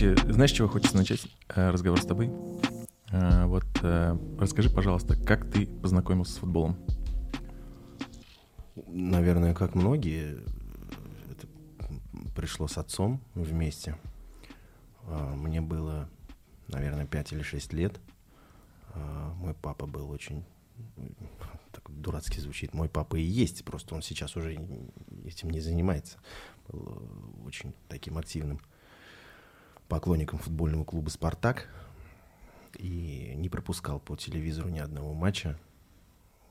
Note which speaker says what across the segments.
Speaker 1: Короче, знаешь, чего хочется начать э, разговор с тобой? Э, вот э, расскажи, пожалуйста, как ты познакомился с футболом?
Speaker 2: Наверное, как многие, это пришло с отцом вместе. Мне было, наверное, 5 или 6 лет. Мой папа был очень так дурацки звучит, мой папа и есть, просто он сейчас уже этим не занимается. Был очень таким активным поклонником футбольного клуба «Спартак» и не пропускал по телевизору ни одного матча.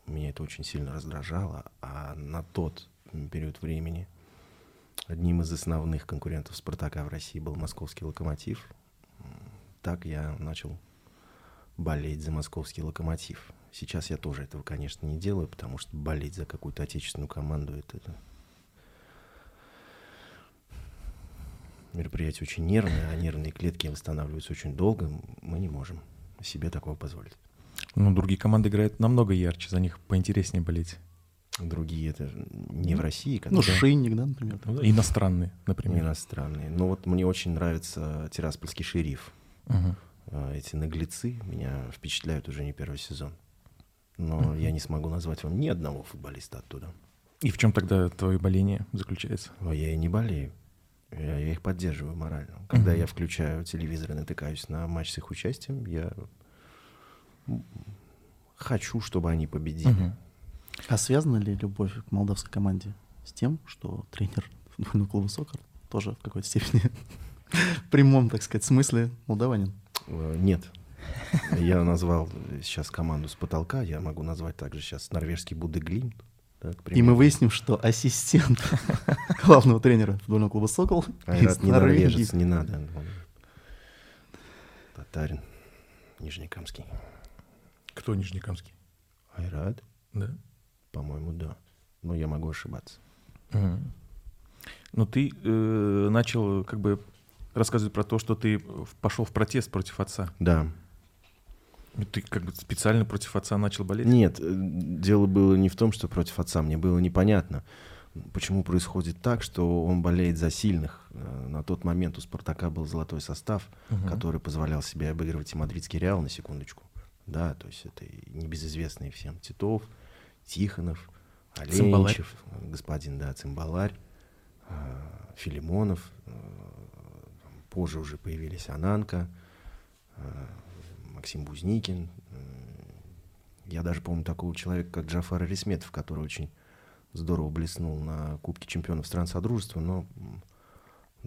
Speaker 2: Меня это очень сильно раздражало, а на тот период времени одним из основных конкурентов «Спартака» в России был московский «Локомотив». Так я начал болеть за московский «Локомотив». Сейчас я тоже этого, конечно, не делаю, потому что болеть за какую-то отечественную команду это мероприятие очень нервное, а нервные клетки восстанавливаются очень долго. Мы не можем себе такого позволить.
Speaker 1: Ну, другие команды играют намного ярче, за них поинтереснее болеть.
Speaker 2: Другие это не в России.
Speaker 3: Которые... Ну, Шинник, да, например.
Speaker 1: Ну, иностранные, например.
Speaker 2: Иностранные. Ну, вот мне очень нравится Тираспольский шериф. Угу. Эти наглецы меня впечатляют уже не первый сезон но mm-hmm. я не смогу назвать вам ни одного футболиста оттуда.
Speaker 1: И в чем тогда твое боление заключается?
Speaker 2: О, я и не болею. Я, я их поддерживаю морально. Когда mm-hmm. я включаю телевизор и натыкаюсь на матч с их участием, я хочу, чтобы они победили.
Speaker 3: А связана ли любовь к молдавской команде с тем, что тренер футбольного клуба «Сокар» тоже в какой-то степени в прямом, так сказать, смысле молдаванин?
Speaker 2: Э, нет, я назвал сейчас команду с потолка, я могу назвать также сейчас норвежский Будеглин.
Speaker 3: И мы выясним, что ассистент главного тренера футбольного клуба «Сокол»
Speaker 2: Айрат не норвежец, не надо. Татарин, Нижнекамский.
Speaker 1: Кто Нижнекамский?
Speaker 2: Айрат?
Speaker 1: Да.
Speaker 2: По-моему, да. Но я могу ошибаться.
Speaker 1: Угу. Но ты э, начал как бы рассказывать про то, что ты пошел в протест против отца.
Speaker 2: Да.
Speaker 1: Ну, ты как бы специально против отца начал болеть?
Speaker 2: Нет, э, дело было не в том, что против отца. Мне было непонятно, почему происходит так, что он болеет за сильных. Э, на тот момент у «Спартака» был золотой состав, угу. который позволял себе обыгрывать и мадридский «Реал» на секундочку. Да, то есть это небезызвестные всем Титов, Тихонов, Оленичев, господин, да, Цимбаларь, э, Филимонов, позже уже появились Ананка, Максим Бузникин. Я даже помню такого человека, как Джафар Арисметов, который очень здорово блеснул на Кубке чемпионов стран Содружества, но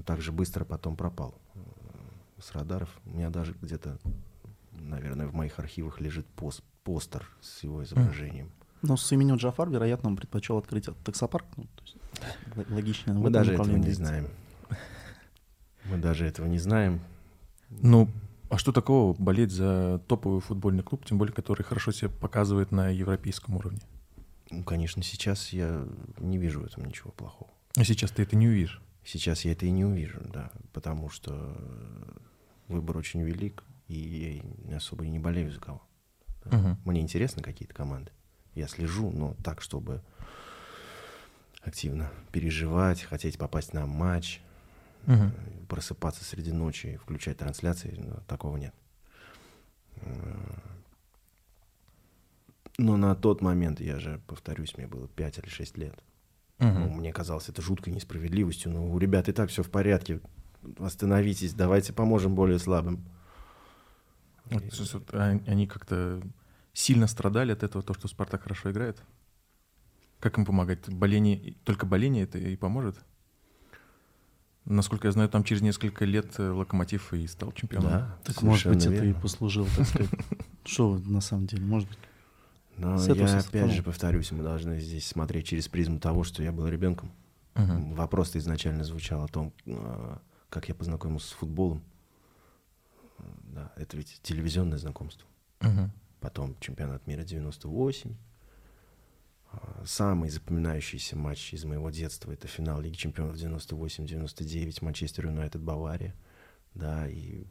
Speaker 2: также быстро потом пропал с радаров. У меня даже где-то, наверное, в моих архивах лежит пост, постер с его изображением.
Speaker 3: Но с именем Джафар, вероятно, он предпочел открыть таксопарк. Ну, то есть, логично.
Speaker 2: Мы даже этого не знаем. Мы даже этого не знаем.
Speaker 1: Ну, а что такого болеть за топовый футбольный клуб, тем более, который хорошо себя показывает на европейском уровне?
Speaker 2: Ну, конечно, сейчас я не вижу в этом ничего плохого.
Speaker 1: А сейчас ты это не увидишь?
Speaker 2: Сейчас я это и не увижу, да, потому что выбор очень велик, и я особо не болею за кого. Да. Угу. Мне интересны какие-то команды. Я слежу, но так, чтобы активно переживать, хотеть попасть на матч, угу. просыпаться среди ночи, включать трансляции, ну, такого нет. Но на тот момент, я же повторюсь, мне было 5 или 6 лет. Угу. Ну, мне казалось это жуткой несправедливостью. Ну, у ребят и так все в порядке. Остановитесь, давайте поможем более слабым.
Speaker 1: Вот, и... вот, они как-то сильно страдали от этого, то, что Спартак хорошо играет? Как им помогать? Боление, только боление это и поможет? Насколько я знаю, там через несколько лет э, Локомотив и стал чемпионом. Да,
Speaker 3: так может быть верно. это и послужило, так сказать. Что на самом деле, может быть.
Speaker 2: Но я опять же повторюсь, мы должны здесь смотреть через призму того, что я был ребенком. Угу. Вопрос-то изначально звучал о том, а, как я познакомился с футболом. Да, это ведь телевизионное знакомство. Угу. Потом чемпионат мира 98, Самый запоминающийся матч из моего детства это финал Лиги Чемпионов 98-99, Манчестер Юнайтед, Бавария. Да, и...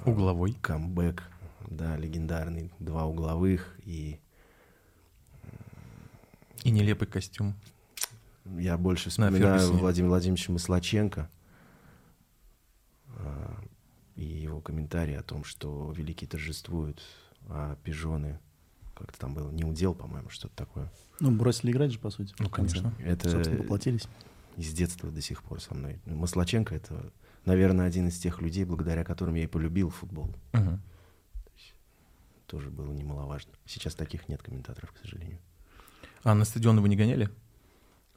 Speaker 1: А, Угловой.
Speaker 2: Камбэк, да, легендарный. Два угловых и...
Speaker 1: И нелепый костюм.
Speaker 2: Я больше вспоминаю Владимира Владимировича Маслаченко. и его комментарии о том, что великие торжествуют, а пижоны, как-то там было, не удел, по-моему, что-то такое.
Speaker 3: Ну, бросили играть же, по сути.
Speaker 1: Ну, конечно.
Speaker 2: Это
Speaker 3: Собственно, поплатились.
Speaker 2: из детства до сих пор со мной. Маслаченко — это, наверное, один из тех людей, благодаря которым я и полюбил футбол.
Speaker 1: Мгм.
Speaker 2: Тоже было немаловажно. Сейчас таких нет комментаторов, к сожалению.
Speaker 1: А на стадион вы не гоняли?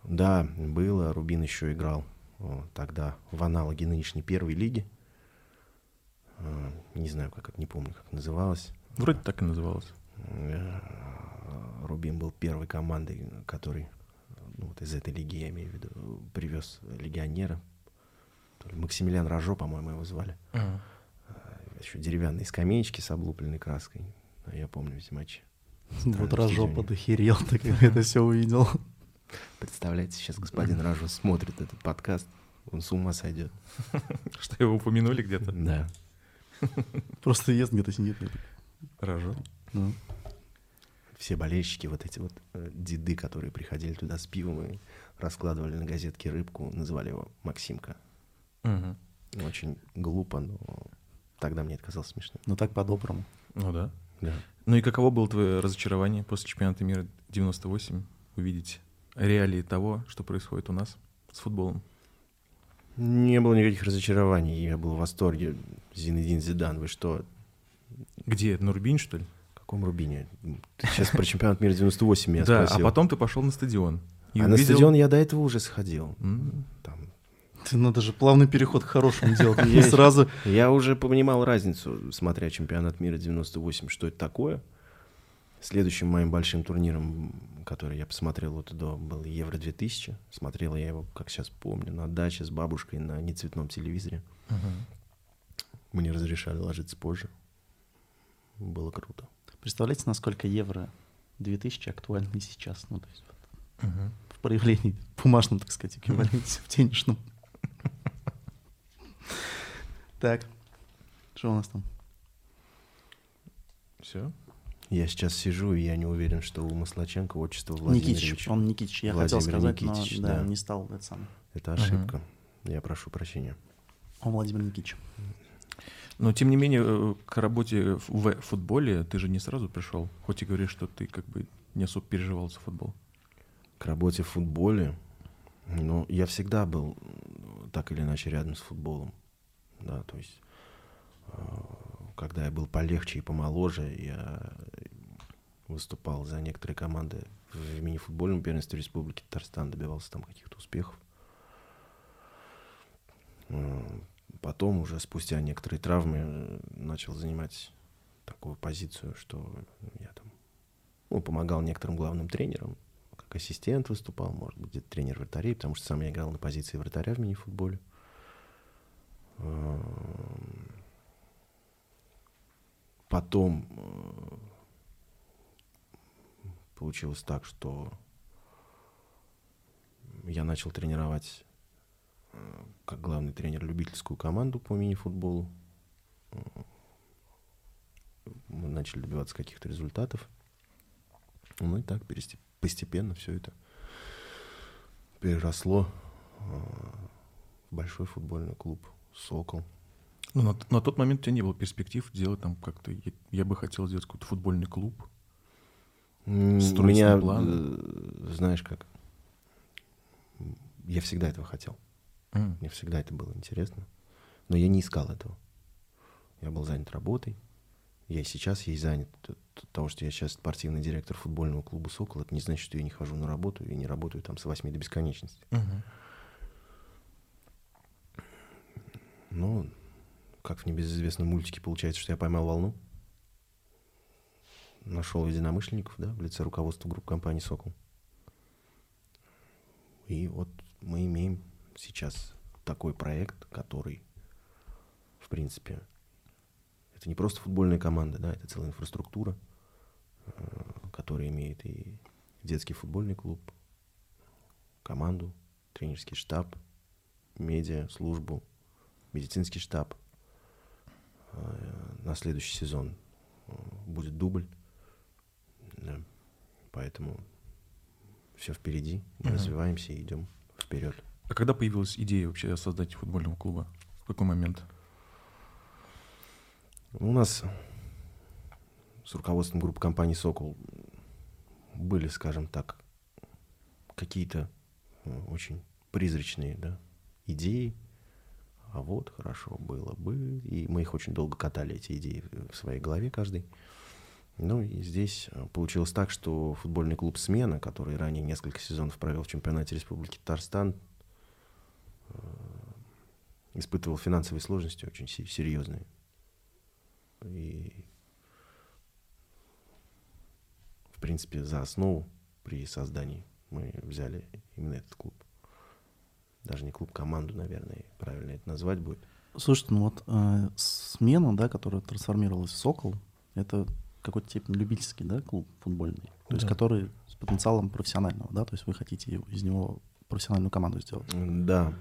Speaker 2: Да, было. Рубин еще играл о, тогда в аналоге нынешней первой лиги. А, Не знаю, как, не помню, как называлось.
Speaker 1: Вроде так и называлось.
Speaker 2: Э, Рубин был первой командой, который, ну, вот из этой лиги, я имею в виду, привез легионера. Максимилиан Рожо, по-моему, его звали.
Speaker 1: Ага.
Speaker 2: Еще деревянные скамеечки с облупленной краской. А Я помню эти матчи.
Speaker 3: Вот Рожо подохерел, так как это все увидел.
Speaker 2: Представляете, сейчас господин Ражо смотрит этот подкаст, он с ума сойдет.
Speaker 1: Что его упомянули где-то?
Speaker 2: Да.
Speaker 3: Просто ест где-то сидит.
Speaker 1: Рожо.
Speaker 2: Все болельщики, вот эти вот э, деды, которые приходили туда с пивом и раскладывали на газетке рыбку, называли его Максимка.
Speaker 1: Мгм.
Speaker 2: Очень глупо, но тогда мне это казалось смешным.
Speaker 3: ну так по-доброму.
Speaker 1: Ну да.
Speaker 2: Да.
Speaker 1: Ну и каково было твое разочарование после чемпионата мира 98 увидеть реалии того, что происходит у нас с футболом?
Speaker 2: Не было никаких разочарований, я был в восторге. Зинедин Зидан, вы что?
Speaker 1: Где? На Рубин, что ли?
Speaker 2: Каком Рубине? Ты сейчас про чемпионат мира 98 меня
Speaker 1: да,
Speaker 2: спросил.
Speaker 1: а потом ты пошел на стадион. и
Speaker 2: А на
Speaker 1: увидел-
Speaker 2: стадион я до этого уже сходил. Там
Speaker 3: Ты надо же плавный переход к хорошему делать. Не сразу.
Speaker 2: Я уже понимал разницу, смотря чемпионат мира 98, что это такое. Следующим моим большим турниром, который я посмотрел вот до, был Евро 2000. Смотрел я его, как сейчас помню, на даче с бабушкой на нецветном телевизоре.
Speaker 1: мгм.
Speaker 2: Мне разрешали ложиться позже. Было круто.
Speaker 3: Представляете, насколько евро 2000 актуальны сейчас? Ну, то есть вот
Speaker 1: Мгм.
Speaker 3: в проявлении бумажном, так сказать, эквиваленте, в денежном. Так, что у нас там?
Speaker 1: Все?
Speaker 2: Я сейчас сижу, и я не уверен, что у Маслаченко отчество Владимирович.
Speaker 3: Никитич, он Никитич. Я хотел
Speaker 2: Владимир
Speaker 3: сказать,
Speaker 2: Никитич,
Speaker 3: но да,
Speaker 2: да.
Speaker 3: не стал это самое.
Speaker 2: Это ошибка. Я прошу прощения.
Speaker 3: Он Владимир Никитич.
Speaker 1: Но тем не менее, э, к работе в футболе ты же не сразу пришел, хоть и говоришь, что ты как бы не особо переживал за футбол.
Speaker 2: К работе в футболе, ну, я всегда был м, так или иначе рядом с футболом. Да, то есть, э, когда я был полегче и помоложе, я выступал за некоторые команды в мини-футбольном первенстве Республики Татарстан, добивался там каких-то успехов. Потом уже спустя некоторые травмы э, начал занимать такую позицию, что я там ну, помогал некоторым главным тренерам, как ассистент выступал, может быть, где-то тренер вратарей, потому что сам я играл на позиции вратаря в мини-футболе. Эм, Потом э, получилось так, что я начал тренировать как главный тренер любительскую команду по мини-футболу. Мы начали добиваться каких-то результатов. Ну и так постепенно все это переросло э, в большой футбольный клуб «Сокол».
Speaker 1: Ну, на, на тот момент у тебя не было перспектив делать там как-то... Я, я бы хотел сделать какой-то футбольный клуб.
Speaker 2: У меня,
Speaker 1: план.
Speaker 2: э, знаешь как, я всегда этого хотел. Мне всегда это было интересно. Но я не искал этого. Я был занят работой. Я и сейчас ей занят. Того, что я сейчас спортивный директор футбольного клуба «Сокол», это не значит, что я не хожу на работу и не работаю там с 8 до бесконечности.
Speaker 1: Мгм.
Speaker 2: Ну, как в небезызвестном мультике получается, что я поймал волну. Нашел единомышленников, да, в лице руководства группы компании «Сокол». И вот мы имеем сейчас такой проект, который, в принципе, это не просто футбольная команда, да, это целая инфраструктура, э, которая имеет и детский футбольный клуб, команду, тренерский штаб, медиа, службу, медицинский штаб. Э, На следующий сезон э, будет дубль. Да. Поэтому все впереди. Мы
Speaker 1: Мгм.
Speaker 2: развиваемся и идем вперед.
Speaker 1: А когда появилась идея вообще создать футбольного клуба? В какой момент?
Speaker 2: У нас с руководством группы компании «Сокол» были, скажем так, какие-то э, очень призрачные да, идеи. А вот хорошо было бы. И мы их очень долго катали, эти идеи в своей голове каждый. Ну и здесь э, получилось так, что футбольный клуб «Смена», который ранее несколько сезонов провел в чемпионате Республики Татарстан, э, испытывал финансовые сложности очень серьезные. И, в принципе, за основу при создании мы взяли именно этот клуб. Даже не клуб, команду, наверное, правильно это назвать будет.
Speaker 3: Слушайте, ну вот э, смена, да, которая трансформировалась в «Сокол», это какой-то степени любительский, да, клуб футбольный, то да. есть который с потенциалом профессионального, да, то есть вы хотите из него профессиональную команду сделать.
Speaker 2: Да,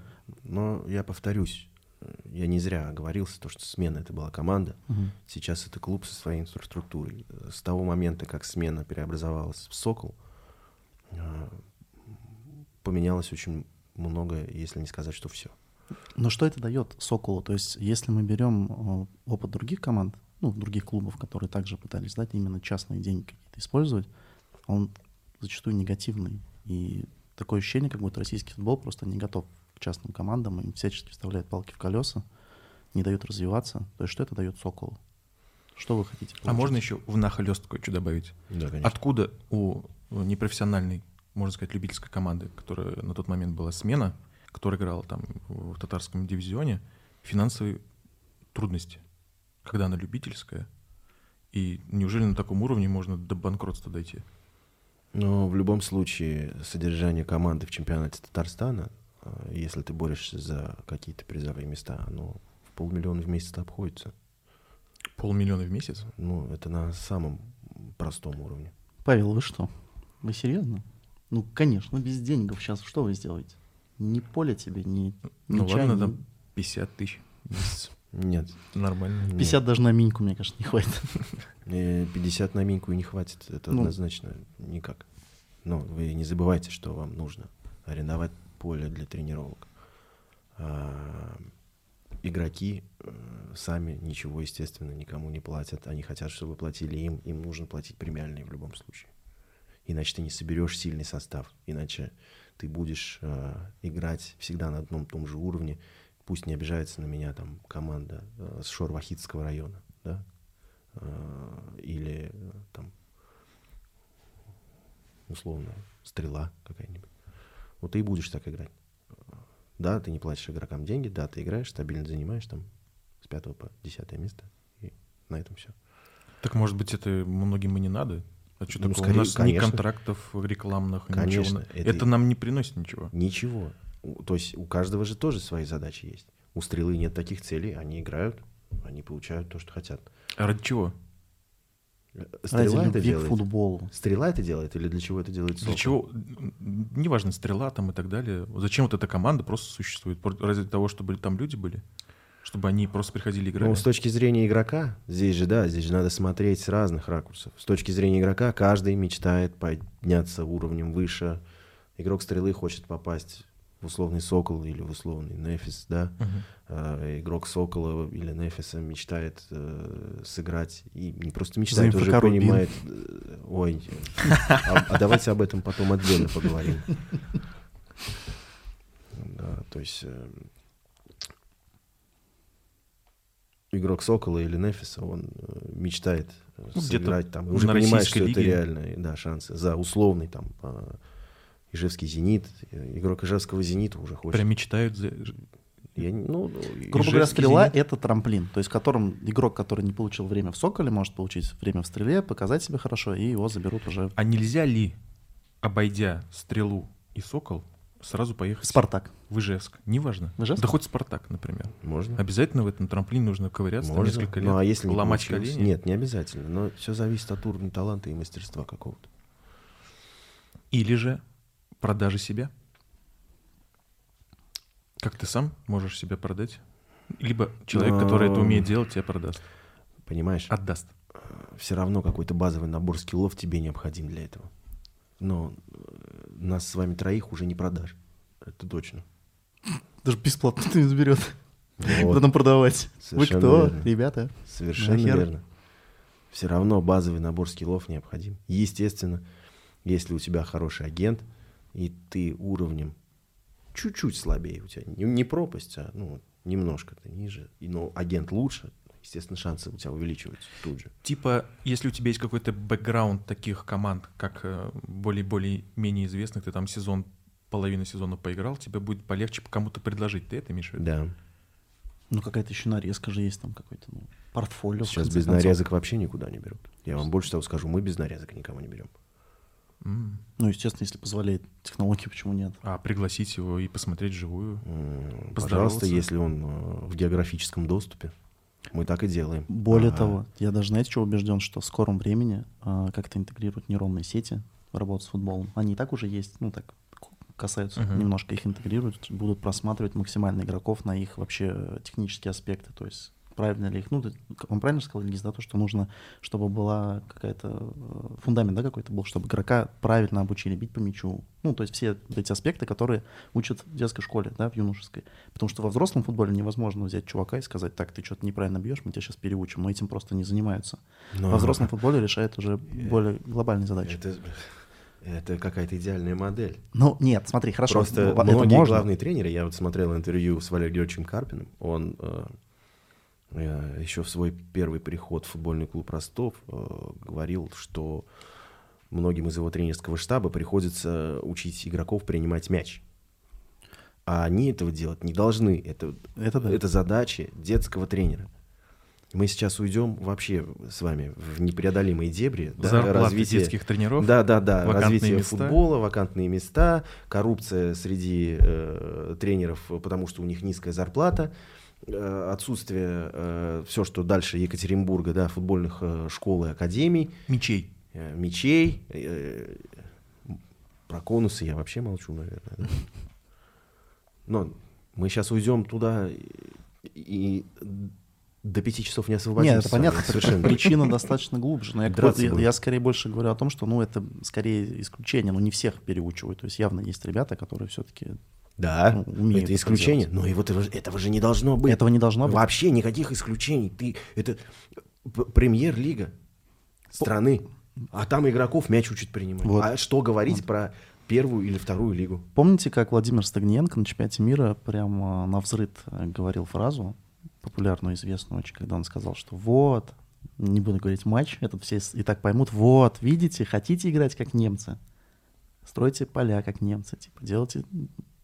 Speaker 2: но я повторюсь, я не зря оговорился, то, что смена это была команда. Угу. Сейчас это клуб со своей инфраструктурой. С того момента, как смена преобразовалась в Сокол, а, поменялось очень много, если не сказать, что все.
Speaker 3: Но что это дает Соколу? То есть, если мы берем а, опыт других команд, ну, других клубов, которые также пытались дать именно частные деньги какие-то использовать, он зачастую негативный. И такое ощущение, как будто российский футбол просто не готов частным командам, им всячески вставляют палки в колеса, не дают развиваться. То есть что это дает Соколу? Что вы хотите
Speaker 1: получить? А можно еще в нахлёстку что добавить?
Speaker 2: Да, конечно.
Speaker 1: Откуда у непрофессиональной, можно сказать, любительской команды, которая на тот момент была смена, которая играла там в татарском дивизионе, финансовые трудности? когда она любительская? И неужели на таком уровне можно до банкротства дойти?
Speaker 2: Но в любом случае содержание команды в чемпионате Татарстана, если ты борешься за какие-то призовые места, оно в полмиллиона в месяц обходится.
Speaker 1: Полмиллиона в месяц?
Speaker 2: Ну, это на самом простом уровне.
Speaker 3: Павел, вы что? Вы серьезно? Ну, конечно, без денег сейчас что вы сделаете? Ни поле тебе, ни
Speaker 1: Ну ладно, ни... там 50 тысяч в месяц.
Speaker 2: Нет.
Speaker 1: Нормально.
Speaker 3: 50 Нет. даже на миньку, мне кажется, не хватит.
Speaker 2: 50 на миньку и не хватит. Это ну. однозначно никак. Но вы не забывайте, что вам нужно арендовать поле для тренировок. А, игроки э, сами ничего, естественно, никому не платят. Они хотят, чтобы платили им. Им нужно платить премиальные в любом случае. Иначе ты не соберешь сильный состав. Иначе ты будешь э, играть всегда на одном том же уровне пусть не обижается на меня там команда э, с Шорвахидского района, да, или там условно стрела какая-нибудь. Вот ты и будешь так играть. Да, ты не платишь игрокам деньги, да, ты играешь, стабильно занимаешь там с пятого по десятое место, и на этом все.
Speaker 1: Так может быть это многим и не надо? А что ну, такого? Скорее, У нас конечно, ни контрактов рекламных, конечно, ничего. Это, это нам не приносит ничего.
Speaker 2: Ничего. То есть у каждого же тоже свои задачи есть. У стрелы нет таких целей, они играют, они получают то, что хотят.
Speaker 1: А ради чего?
Speaker 2: Стрела ради это делает.
Speaker 3: футболу.
Speaker 2: Стрела это делает или для чего это делает
Speaker 1: Для чего? Неважно, стрела там и так далее. Зачем вот эта команда просто существует? Ради того, чтобы там люди были? Чтобы они просто приходили играть?
Speaker 2: Ну, с точки зрения игрока, здесь же, да, здесь же надо смотреть с разных ракурсов. С точки зрения игрока, каждый мечтает подняться уровнем выше. Игрок стрелы хочет попасть в условный Сокол или в условный Нефис, да, uh-huh. а, игрок Сокола или Нефиса мечтает э, сыграть, и не просто мечтает, уже понимает, э, ой, а, а давайте об этом потом отдельно поговорим. Да, то есть э, игрок Сокола или Нефиса, он э, мечтает ну, сыграть там, уже понимает, что лиге. это реальные да, шансы за условный там а, Ижевский «Зенит». Игрок Ижевского «Зенита» уже хочет.
Speaker 1: Прям мечтают за...
Speaker 3: Я, ну, Грубо говоря, стрела — это трамплин, то есть которым игрок, который не получил время в «Соколе», может получить время в стреле, показать себя хорошо, и его заберут уже.
Speaker 1: А нельзя ли, обойдя стрелу и «Сокол», сразу поехать
Speaker 3: Спартак.
Speaker 1: в Ижевск? Неважно. В Ижевск? Да хоть Спартак, например.
Speaker 2: Можно.
Speaker 1: Обязательно в этом трамплине нужно ковыряться Можно. несколько лет,
Speaker 2: ну, а если не
Speaker 1: ломать колени?
Speaker 2: Нет, не обязательно, но все зависит от уровня таланта и мастерства какого-то.
Speaker 1: Или же продажи себя? Как ты сам можешь себя продать? Либо человек, Но... который это умеет делать, тебя продаст.
Speaker 2: Понимаешь?
Speaker 1: Отдаст.
Speaker 2: Все равно какой-то базовый набор скиллов тебе необходим для этого. Но э, нас с вами троих уже не продашь. Это точно.
Speaker 3: Даже бесплатно ты не заберет.
Speaker 2: Вот.
Speaker 3: Потом продавать. Вы
Speaker 2: Совершенно
Speaker 3: кто,
Speaker 2: верно.
Speaker 3: ребята?
Speaker 2: Совершенно
Speaker 3: Нахер?
Speaker 2: верно. Все равно базовый набор скиллов необходим. Естественно, если у тебя хороший агент, и ты уровнем чуть-чуть слабее у тебя, не, не пропасть, а ну, немножко ты ниже, и, но агент лучше, естественно, шансы у тебя увеличиваются тут же.
Speaker 1: Типа, если у тебя есть какой-то бэкграунд таких команд, как э, более-более-менее известных, ты там сезон, половину сезона поиграл, тебе будет полегче кому-то предложить. Ты это имеешь в виду?
Speaker 2: Да.
Speaker 3: Ну, какая-то еще нарезка же есть там, какой-то ну, портфолио.
Speaker 2: Сейчас без
Speaker 3: концов.
Speaker 2: нарезок вообще никуда не берут. Я вам больше того скажу, мы без нарезок никого не берем.
Speaker 1: М.
Speaker 3: Ну, естественно, если позволяет технология, почему нет?
Speaker 1: А пригласить его и посмотреть живую. Поздороваться.
Speaker 2: Пожалуйста, если он э, в географическом доступе, мы так и делаем.
Speaker 3: Более
Speaker 2: А,
Speaker 3: того, я даже, знаете, что убежден, что в скором времени а, как-то интегрируют нейронные сети в работу с футболом. Они и так уже есть, ну так касаются,
Speaker 1: Мгм.
Speaker 3: немножко их интегрируют, будут просматривать максимально игроков на их вообще э, технические аспекты, то есть правильно ли их, ну, ты- он правильно сказал, Ильгиз, да, то, что нужно, чтобы была какая-то, э, фундамент, да, какой-то был, чтобы игрока правильно обучили бить по мячу, ну, то есть все эти аспекты, которые учат в детской школе, да, в юношеской, потому что во взрослом футболе невозможно взять чувака и сказать, так, ты что-то неправильно бьешь, мы тебя сейчас переучим, но этим просто не занимаются.
Speaker 2: но
Speaker 3: Во взрослом футболе решает уже более глобальные задачи.
Speaker 2: Это, это какая-то идеальная модель.
Speaker 3: Ну, нет, смотри, хорошо,
Speaker 2: Просто
Speaker 3: ну, это
Speaker 2: многие
Speaker 3: можно.
Speaker 2: главные тренеры, я вот смотрел интервью с Валерием Георгиевичем Карпиным, он э, еще в свой первый приход в футбольный клуб Ростов э, говорил, что многим из его тренерского штаба приходится учить игроков принимать мяч. А они этого делать не должны. Это,
Speaker 3: Это да.
Speaker 2: это задача детского тренера. Мы сейчас уйдем вообще с вами в непреодолимые дебри. да,
Speaker 1: Зарплаты
Speaker 2: развитие-
Speaker 1: детских тренеров.
Speaker 2: да, да, да. Развитие
Speaker 1: места.
Speaker 2: футбола, вакантные места, коррупция среди э, тренеров, потому что у них низкая зарплата, э, отсутствие все, что дальше Екатеринбурга, да, футбольных э, школ и академий,
Speaker 1: Мечей.
Speaker 2: э, мечей. э, про конусы я вообще молчу, наверное. да. Но мы сейчас уйдем туда и, и до пяти часов не освободимся.
Speaker 3: Нет, это понятно,
Speaker 2: совершенно.
Speaker 3: причина достаточно глубже. Но я, я- я скорее больше говорю о том, что ну, это скорее исключение, но не всех переучивают. То есть явно есть ребята, которые все-таки
Speaker 2: Да,
Speaker 3: ну, умеют
Speaker 2: это
Speaker 3: это
Speaker 2: исключение.
Speaker 3: делать.
Speaker 2: Но и вот этого, же- не должно быть.
Speaker 3: этого не должно быть.
Speaker 2: Вообще никаких исключений. Ты, это премьер-лига страны. А там игроков мяч учат принимать.
Speaker 3: Вот.
Speaker 2: А что говорить про первую или вторую лигу?
Speaker 3: Помните, как Владимир Стагниенко на чемпионате мира прямо на взрыв говорил фразу, популярную, известную очень, когда он сказал, что вот, не буду говорить матч, этот все и так поймут, вот, видите, хотите играть как немцы, стройте поля как немцы, типа, делайте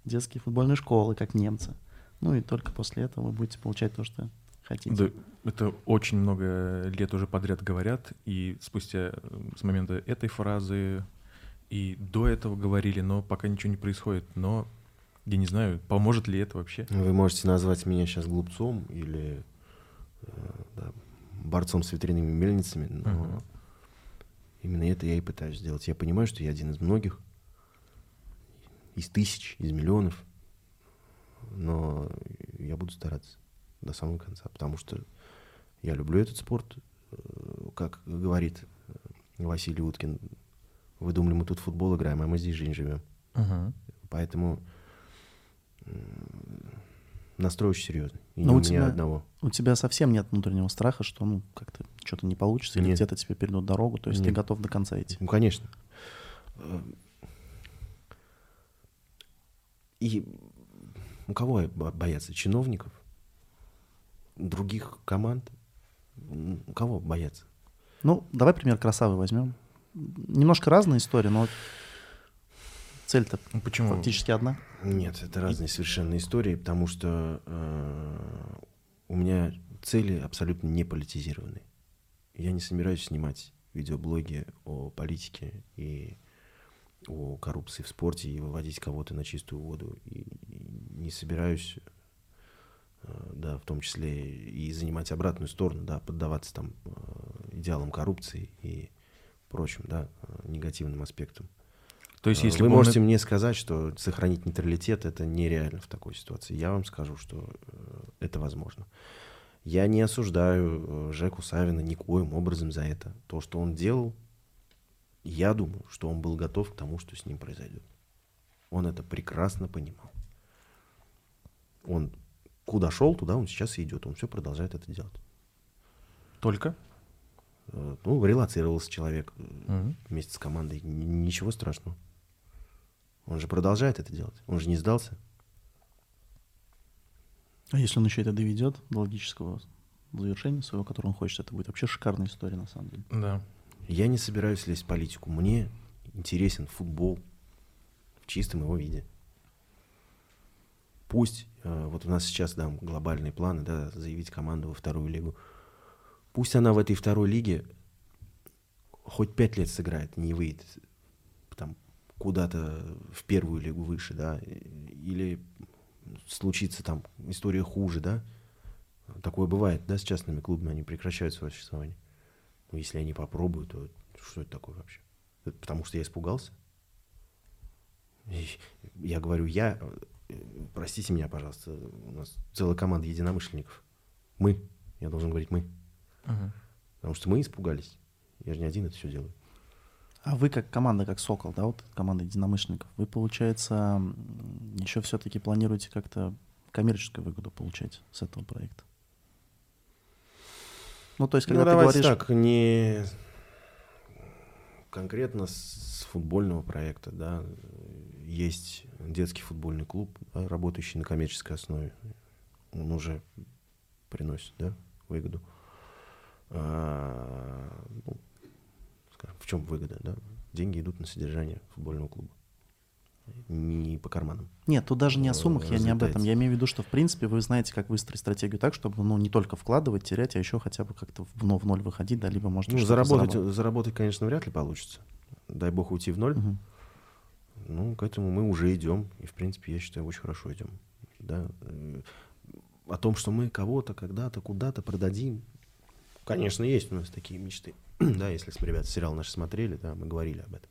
Speaker 3: детские футбольные школы как немцы. Ну и только после этого вы будете получать то, что хотите.
Speaker 1: Да, это очень много лет уже подряд говорят, и спустя э, с момента этой фразы и до этого говорили, но пока ничего не происходит. Но я не знаю, поможет ли это вообще.
Speaker 2: Вы можете назвать меня сейчас глупцом или э, да, борцом с ветряными мельницами, но
Speaker 1: Ага.
Speaker 2: именно это я и пытаюсь сделать. Я понимаю, что я один из многих, из тысяч, из миллионов, но я буду стараться до самого конца, потому что я люблю этот спорт, Э, как говорит э, Василий Уткин, вы думали, мы тут футбол играем, а мы здесь жизнь живем.
Speaker 1: Ага.
Speaker 2: Поэтому настрой очень серьезный. И
Speaker 3: Но
Speaker 2: не
Speaker 3: у
Speaker 2: у меня
Speaker 3: тебя-
Speaker 2: одного.
Speaker 3: У тебя совсем нет внутреннего страха, что ну как-то что-то не получится, или
Speaker 2: Нет.
Speaker 3: где-то тебе перейдут дорогу, то есть ты
Speaker 2: Нет.
Speaker 3: готов до конца идти.
Speaker 2: Ну, конечно. И у кого бо- бояться? Чиновников? Других команд? Кого бояться?
Speaker 3: Ну, давай пример красавы возьмем. Немножко разная история, но цель-то
Speaker 1: Ну, Почему?
Speaker 3: фактически одна.
Speaker 2: Нет, это разные совершенно истории, потому что э, у меня цели абсолютно не политизированные. Я не собираюсь снимать видеоблоги о политике и о коррупции в спорте и выводить кого-то на чистую воду. И, не собираюсь, э, да, в том числе и занимать обратную сторону, да, поддаваться там э, идеалам коррупции и прочим, да, э, негативным аспектам.
Speaker 1: То есть, если
Speaker 2: Вы
Speaker 1: он
Speaker 2: можете мне сказать, что сохранить нейтралитет это нереально в такой ситуации. Я вам скажу, что это возможно. Я не осуждаю Жеку Савина никоим образом за это. То, что он делал, я думаю, что он был готов к тому, что с ним произойдет. Он это прекрасно понимал. Он куда шел, туда он сейчас и идет. Он все продолжает это делать.
Speaker 1: Только?
Speaker 2: Э, Ну, релацировался человек
Speaker 1: Мгм.
Speaker 2: вместе с командой. Ничего страшного. Он же продолжает это делать. Он же не сдался.
Speaker 3: А если он еще это доведет до логического завершения своего, которое он хочет, это будет вообще шикарная история, на самом деле.
Speaker 1: Да.
Speaker 2: Я не собираюсь лезть в политику. Мне интересен футбол в чистом его виде. Пусть, э, вот у нас сейчас, да, глобальные планы, да, заявить команду во вторую лигу. Пусть она в этой второй лиге хоть пять лет сыграет, не выйдет там куда-то в первую лигу выше, да, или случится там история хуже, да. Такое бывает, да, с частными клубами, они прекращают свое существование. Ну, если они попробуют, то что это такое вообще? Это потому что я испугался? И Я говорю, я, э, простите меня, пожалуйста, у нас целая команда единомышленников. Мы, я должен говорить мы,
Speaker 1: Мгм.
Speaker 2: потому что мы испугались. Я же не один это все делаю.
Speaker 3: А вы как команда, как Сокол, да, вот команда единомышленников, вы, получается, еще все-таки планируете как-то коммерческую выгоду получать с этого проекта? Ну, то есть, когда
Speaker 2: ну,
Speaker 3: ты говоришь...
Speaker 2: так, не конкретно с футбольного проекта, да, есть детский футбольный клуб, да, работающий на коммерческой основе. Он уже приносит, да, выгоду. А, ну, скажем, в чем выгода, да? Деньги идут на содержание футбольного клуба. Не по карманам.
Speaker 3: Нет, тут даже не о
Speaker 2: э,
Speaker 3: суммах, я не об этом. Я имею в виду, что, в принципе, вы знаете, как выстроить стратегию так, чтобы, ну, не только вкладывать, терять, а еще хотя бы как-то в, ну, в ноль выходить, да, либо, может,
Speaker 2: Ну, заработать,
Speaker 3: заработать.
Speaker 2: заработать, конечно, вряд ли получится. Дай бог уйти в ноль.
Speaker 3: Мгм.
Speaker 2: Ну, к этому мы уже идем. И, в принципе, я считаю, очень хорошо идем. Да. э, О том, что мы кого-то, когда-то, куда-то продадим. Конечно, есть у нас такие мечты. да, если ребята сериал наш смотрели, да, мы говорили об этом.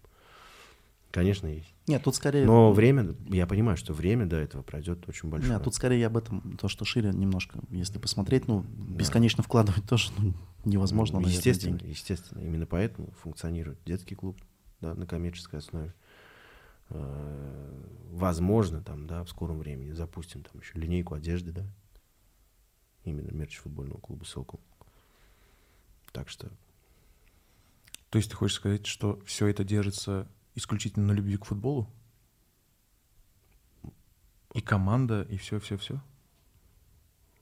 Speaker 2: Конечно, есть.
Speaker 3: Нет, тут скорее...
Speaker 2: Но время, я понимаю, что время до этого пройдет очень большое.
Speaker 3: Нет, тут скорее об этом, то, что шире немножко, если посмотреть, ну, бесконечно вкладывать тоже ну, невозможно, наверное,
Speaker 2: естественно,
Speaker 3: деньги.
Speaker 2: естественно. Именно поэтому функционирует детский клуб да, на коммерческой основе. Э, Возможно, там, да, в скором времени запустим там еще линейку одежды, да. Именно мерч футбольного клуба Сокол. Так что
Speaker 1: То есть ты хочешь сказать, что все это держится исключительно на любви к футболу? И команда, и все-все-все?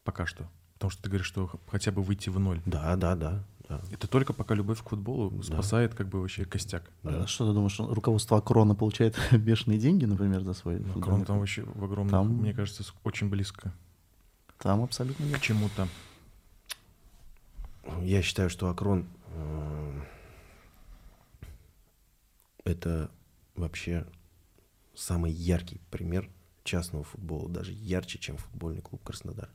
Speaker 1: Пока что. Потому что ты говоришь, что хотя бы выйти в ноль.
Speaker 2: да, да, да, да.
Speaker 1: Это только пока любовь к футболу
Speaker 2: Да.
Speaker 1: спасает как бы вообще костяк.
Speaker 3: А Что ты думаешь, руководство Акрона получает бешеные деньги, например, за свой
Speaker 1: Ну,
Speaker 3: футбольный
Speaker 1: Крон там вообще в огромном,
Speaker 3: Там-
Speaker 1: мне кажется, очень близко
Speaker 3: Там абсолютно
Speaker 1: к
Speaker 3: нет.
Speaker 1: чему-то.
Speaker 2: Я считаю, что Акрон э, это вообще самый яркий пример частного футбола, даже ярче, чем футбольный клуб Краснодар.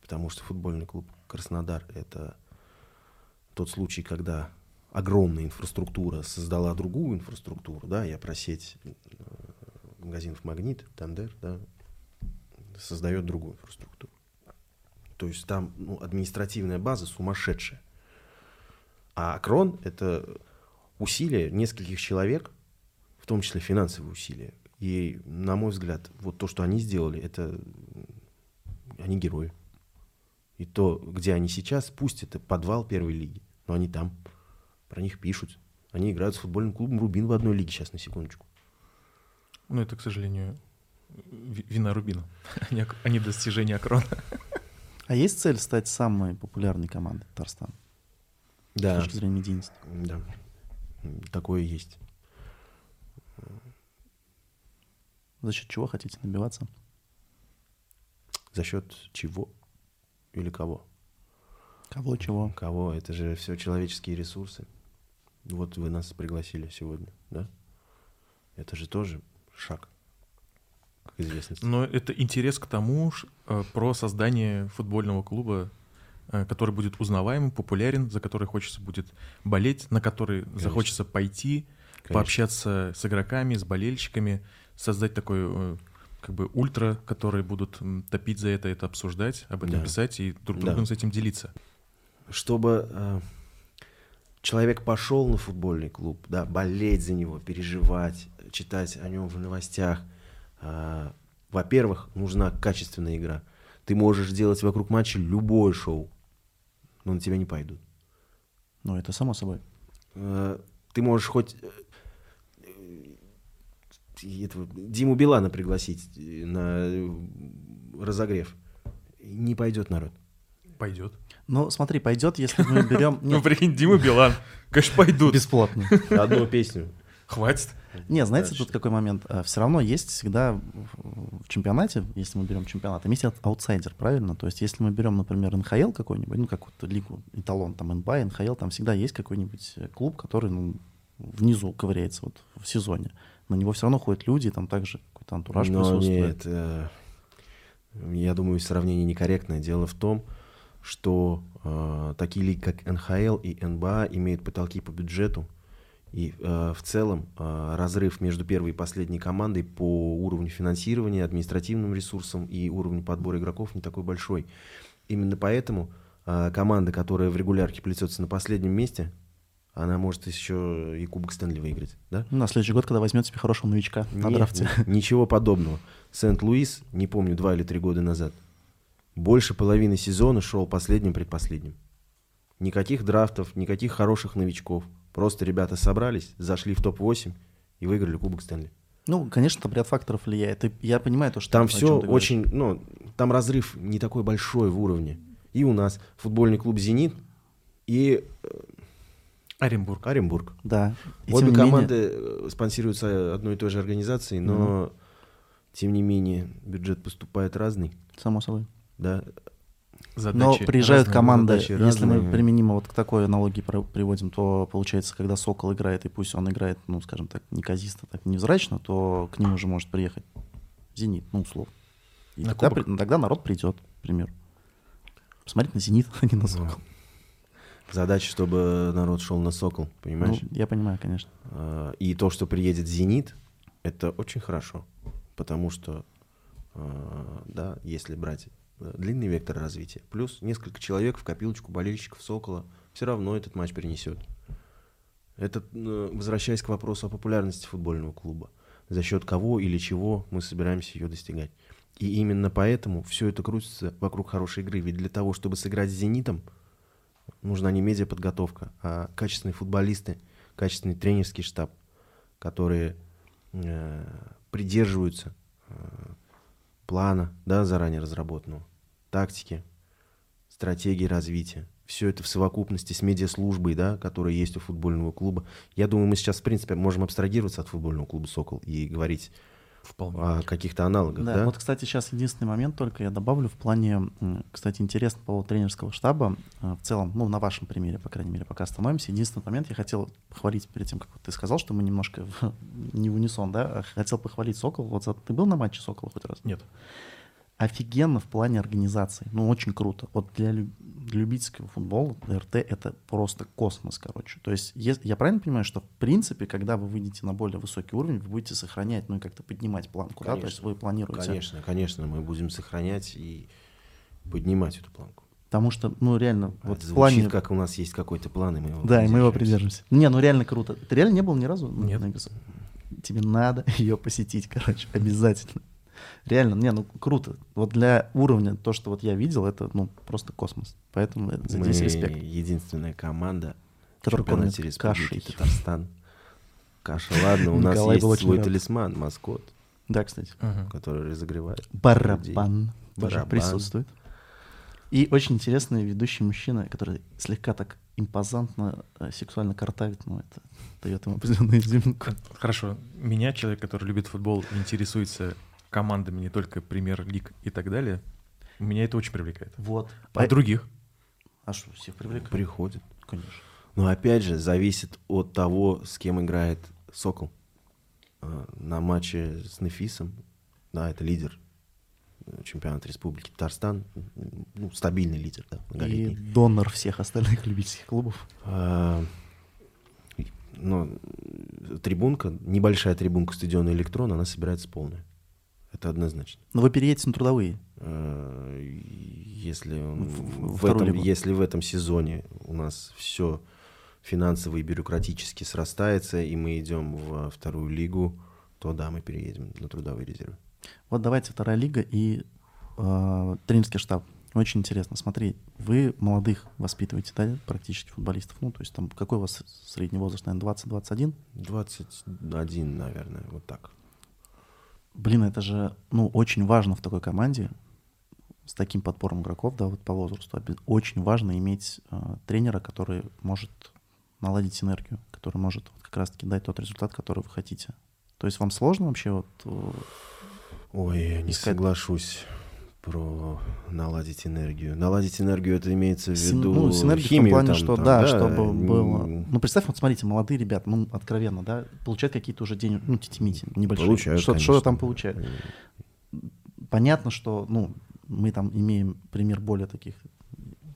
Speaker 2: Потому что футбольный клуб Краснодар это тот случай, когда огромная инфраструктура создала другую инфраструктуру, да, я про сеть э, магазинов Магнит, Тандер, да, создает другую инфраструктуру. То есть там ну, административная база сумасшедшая. А Крон — это усилия нескольких человек, в том числе финансовые усилия. И, на мой взгляд, вот то, что они сделали, это они герои. И то, где они сейчас, пусть это подвал первой лиги, но они там, про них пишут. Они играют с футбольным клубом «Рубин» в одной лиге сейчас, на секундочку.
Speaker 1: Ну, это, к сожалению, ви- вина Рубина, а не достижение Акрона.
Speaker 3: А есть цель стать самой популярной командой Татарстана с
Speaker 2: Да,
Speaker 3: точки зрения медийности?
Speaker 2: да, такое есть.
Speaker 3: За счет чего хотите набиваться?
Speaker 2: За счет чего или кого?
Speaker 3: Кого, чего?
Speaker 2: Кого? Это же все человеческие ресурсы. Вот вы нас пригласили сегодня, да? Это же тоже шаг к известности.
Speaker 1: Но это интерес к тому, э, про создание футбольного клуба, который будет узнаваемым, популярен, за который хочется будет болеть, на который захочется пойти,
Speaker 2: Конечно.
Speaker 1: пообщаться с игроками, с болельщиками, создать такой э, как бы ультра, которые будут топить за это, это обсуждать, об этом
Speaker 2: Да.
Speaker 1: писать и друг
Speaker 2: Да.
Speaker 1: другом с этим делиться.
Speaker 2: Чтобы э, человек пошел на футбольный клуб, да, болеть за него, переживать, читать о нем в новостях. э, во-первых, нужна качественная игра. Ты можешь делать вокруг матча любое шоу, но на тебя не пойдут.
Speaker 3: Ну, это само собой.
Speaker 2: Э, Ты можешь хоть э, э, этого, Диму Билана пригласить на разогрев. Не пойдет народ.
Speaker 1: Пойдет.
Speaker 3: Ну, смотри, пойдет, если мы берем...
Speaker 1: Ну, прикинь, Дима Билан. Конечно, пойдут.
Speaker 3: бесплатно.
Speaker 2: Одну песню.
Speaker 1: Хватит.
Speaker 3: Не, знаете,
Speaker 2: Дальше.
Speaker 3: тут какой момент? Все равно есть всегда в чемпионате, если мы берем чемпионат, там есть ау- аутсайдер, правильно? То есть если мы берем, например, НХЛ какой-нибудь, ну, какую-то лигу, эталон, там, НБА, НХЛ, там всегда есть какой-нибудь э, клуб, который, ну, внизу ковыряется вот в сезоне. На него все равно ходят люди, там также какой-то антураж
Speaker 2: Но
Speaker 3: присутствует.
Speaker 2: нет, э, я думаю, сравнение некорректное. Дело в том, что э, такие лиги, как НХЛ и НБА, имеют потолки по бюджету. И э, в целом э, разрыв между первой и последней командой по уровню финансирования, административным ресурсам и уровню подбора игроков не такой большой. Именно поэтому э, команда, которая в регулярке плетется на последнем месте, она может еще и Кубок Стэнли выиграть. Да?
Speaker 3: Ну, На следующий год, когда возьмет себе хорошего новичка на
Speaker 2: Нет,
Speaker 3: драфте.
Speaker 2: ни- Ничего подобного. Сент-Луис, не помню, два или три года назад, больше половины сезона шел последним предпоследним. Никаких драфтов, никаких хороших новичков. Просто ребята собрались, зашли в топ-8 и выиграли Кубок Стэнли.
Speaker 3: Ну, конечно, там ряд факторов влияет. И я понимаю то, что...
Speaker 2: Там все очень, ну, там разрыв не такой большой в уровне. И у нас футбольный клуб «Зенит» и
Speaker 1: Оренбург.
Speaker 2: Оренбург.
Speaker 3: Да. И
Speaker 2: Обе
Speaker 3: не менее-
Speaker 2: команды э, спонсируются одной и той же организацией, но, тем не менее, бюджет поступает разный.
Speaker 3: Само собой.
Speaker 2: Да,
Speaker 3: Но
Speaker 1: Задачи
Speaker 3: приезжают
Speaker 1: разные.
Speaker 3: команды,
Speaker 2: задачи
Speaker 3: если мы
Speaker 2: разные.
Speaker 3: применимо вот к такой аналогии про- приводим, то получается, когда Сокол играет, и пусть он играет, ну, скажем так, неказисто, так невзрачно, то к ним уже может приехать Зенит, ну, условно. И
Speaker 1: На
Speaker 3: тогда, при- тогда народ придет, к примеру. Посмотреть на Зенит, а не на Сокол.
Speaker 2: Задача, чтобы народ шел на Сокол, понимаешь?
Speaker 3: Ну, я понимаю, конечно.
Speaker 2: А, И то, что приедет Зенит, это очень хорошо. Потому что, а, да, если брать длинный вектор развития, плюс несколько человек в копилочку болельщиков Сокола, все равно этот матч принесет. Это, э, возвращаясь к вопросу о популярности футбольного клуба. За счет кого или чего мы собираемся ее достигать. И именно поэтому все это крутится вокруг хорошей игры. Ведь для того, чтобы сыграть с «Зенитом», нужна не медиаподготовка, а качественные футболисты, качественный тренерский штаб, которые э, придерживаются э, плана, да, заранее разработанного, тактики, стратегии развития. Все это в совокупности с медиаслужбой, да, которая есть у футбольного клуба. Я думаю, мы сейчас, в принципе, можем абстрагироваться от футбольного клуба «Сокол» и говорить
Speaker 1: Вполне.
Speaker 2: о каких-то аналогах,
Speaker 3: Да,
Speaker 2: да?
Speaker 3: вот, кстати, сейчас единственный момент только я добавлю в плане, кстати, интересно по поводу тренерского штаба. э, В целом, ну, на вашем примере, по крайней мере, пока остановимся. Единственный момент я хотел похвалить перед тем, как ты сказал, что мы немножко не в унисон, да? а Хотел похвалить Сокол. Вот за- ты был на матче Сокола хоть раз?
Speaker 1: Нет.
Speaker 3: Офигенно в плане организации. Ну, очень круто. Вот для, лю- для любительского футбола РТ это просто космос, короче. То есть, ес- я правильно понимаю, что в принципе, когда вы выйдете на более высокий уровень, вы будете сохранять, ну и как-то поднимать планку, да? То есть
Speaker 2: Конечно.
Speaker 3: вы планируете.
Speaker 2: Конечно, конечно, мы будем сохранять и поднимать эту планку.
Speaker 3: Потому что, ну, реально,
Speaker 2: А
Speaker 3: вот
Speaker 2: это
Speaker 3: в
Speaker 2: звучит,
Speaker 3: плане...
Speaker 2: как у нас есть какой-то план, и мы его
Speaker 3: Да, и мы его
Speaker 2: придерживаемся.
Speaker 3: придержимся. Не, ну реально круто. Ты реально не был ни разу? на-
Speaker 1: Нет.
Speaker 3: Тебе надо ее посетить, короче, обязательно. Реально, не, ну круто. Вот для уровня то, что вот я видел, это, ну, просто космос. Поэтому это-
Speaker 2: Мы
Speaker 3: здесь респект.
Speaker 2: единственная команда
Speaker 3: Которая
Speaker 2: чемпионате Республики
Speaker 3: кашей.
Speaker 2: Татарстан. Каша, ладно, у нас есть свой
Speaker 3: рад.
Speaker 2: талисман, маскот,
Speaker 3: Да, кстати.
Speaker 2: Который разогревает. людей.
Speaker 3: Барабан тоже
Speaker 2: Барабан.
Speaker 3: присутствует. И очень интересный ведущий мужчина, который слегка так импозантно, э, сексуально картавит, но это дает ему определенную изюминку.
Speaker 1: Хорошо. Меня, человек, который любит футбол, интересуется командами не только премьер-лиг и так далее, меня это очень привлекает.
Speaker 3: Вот.
Speaker 1: А других?
Speaker 3: А что, всех привлекает?
Speaker 2: Приходит.
Speaker 3: Конечно.
Speaker 2: Но опять же, зависит от того, с кем играет Сокол. А, На матче с Нефисом, да, это лидер э, чемпионата Республики Татарстан, ну, стабильный лидер, да,
Speaker 3: И
Speaker 2: многолетний.
Speaker 3: донор всех остальных любительских клубов.
Speaker 2: А, и- Но э, трибунка, небольшая трибунка стадиона Электрон, она собирается полная. Это однозначно.
Speaker 3: Но вы переедете на трудовые.
Speaker 2: Э, Если, он
Speaker 3: В- в-
Speaker 2: этом,
Speaker 3: лигу.
Speaker 2: если в этом сезоне у нас все финансово и бюрократически срастается, и мы идем во вторую лигу, то да, мы переедем на трудовые резервы.
Speaker 3: Вот давайте вторая лига и э, тренерский штаб. Очень интересно. Смотри, вы молодых воспитываете, да, практически футболистов. Ну, то есть там какой у вас средний возраст, наверное, 20-21?
Speaker 2: 21, наверное, вот так.
Speaker 3: Блин, это же, ну, очень важно в такой команде с таким подбором игроков, да, вот по возрасту. Очень важно иметь э, тренера, который может наладить синергию, который может вот, как раз-таки дать тот результат, который вы хотите. То есть вам сложно вообще вот... Э,
Speaker 2: Ой, я не искать... соглашусь про наладить энергию. Наладить энергию это имеется в виду
Speaker 3: ну, синергию химию, в том плане, там, что там, да, да, чтобы не... было. Ну представь, вот смотрите, молодые ребята, ну откровенно, да, получают какие-то уже деньги, ну тетимити небольшие. Получают, что, что там получают. Понятно, что, ну мы там имеем пример более таких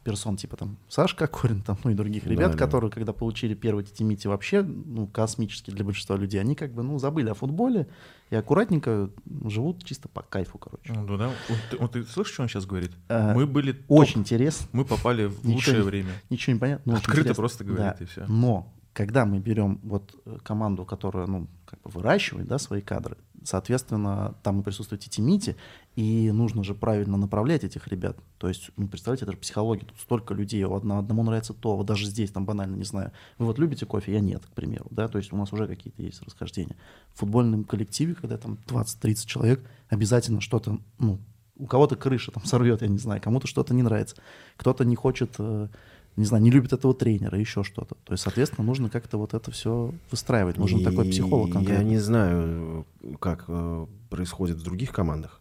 Speaker 3: персон, типа там Сашка Кокорин, там, ну и других ребят, да, которые, да. когда получили первый тетимити вообще, ну, космически для большинства людей, они как бы, ну, забыли о футболе и аккуратненько живут чисто по кайфу, короче.
Speaker 1: Ну, да, вот, ты, вот ты слышишь, что он сейчас говорит? А,
Speaker 3: мы были... Очень интересно.
Speaker 1: Мы попали в лучшее
Speaker 3: ничего,
Speaker 1: время.
Speaker 3: Ничего не понятно.
Speaker 1: Открыто просто говорит,
Speaker 3: да.
Speaker 1: и все.
Speaker 3: Но когда мы берем вот э, команду, которая, ну, как бы выращивает, да, свои кадры, соответственно, там и присутствует эти мити, и нужно же правильно направлять этих ребят. То есть, ну, представьте, это же психология, тут столько людей, одному, одному нравится то, вот даже здесь, там банально, не знаю, вы вот любите кофе, я нет, к примеру, да, то есть у нас уже какие-то есть расхождения. В футбольном коллективе, когда там 20-30 человек, обязательно что-то, ну, у кого-то крыша там сорвет, я не знаю, кому-то что-то не нравится, кто-то не хочет э, не знаю, не любит этого тренера, еще что-то. То есть, соответственно, нужно как-то вот это все выстраивать. Нужен и такой психолог
Speaker 2: конкретно. Я не знаю, как э, происходит в других командах,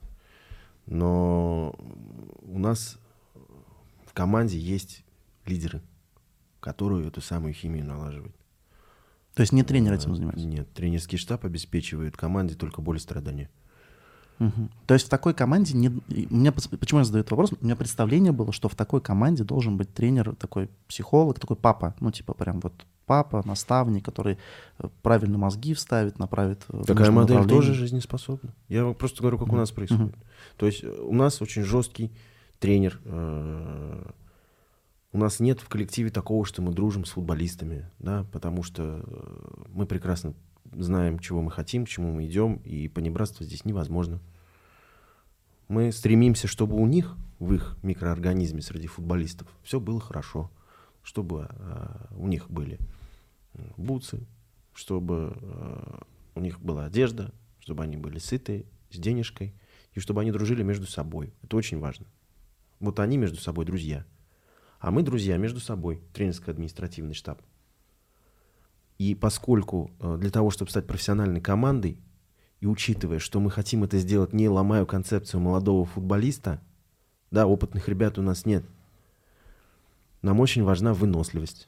Speaker 2: но у нас в команде есть лидеры, которые эту самую химию налаживают.
Speaker 3: То есть не тренер этим занимается?
Speaker 2: Нет, тренерский штаб обеспечивает команде только боль и страдания.
Speaker 3: Угу. То есть в такой команде не... У меня, почему я задаю этот вопрос? У меня представление было, что в такой команде должен быть тренер, такой психолог, такой папа, ну типа прям вот папа, наставник, который э, правильно мозги вставит, направит.
Speaker 2: Такая модель тоже жизнеспособна. Я просто говорю, как у нас происходит. То есть э, у нас очень жесткий тренер. Э, у нас нет в коллективе такого, что мы дружим с футболистами, да, потому что мы прекрасно знаем, чего мы хотим, к чему мы идем, и понебратство здесь невозможно. Мы стремимся, чтобы у них, в их микроорганизме среди футболистов, все было хорошо, чтобы э, у них были бутсы, чтобы э, у них была одежда, чтобы они были сытые, с денежкой, и чтобы они дружили между собой. Это очень важно. Вот они между собой друзья. А мы друзья между собой, тренерско-административный штаб. И поскольку э, для того, чтобы стать профессиональной командой, и учитывая, что мы хотим это сделать, не ломая концепцию молодого футболиста, да, опытных ребят у нас нет, нам очень важна выносливость.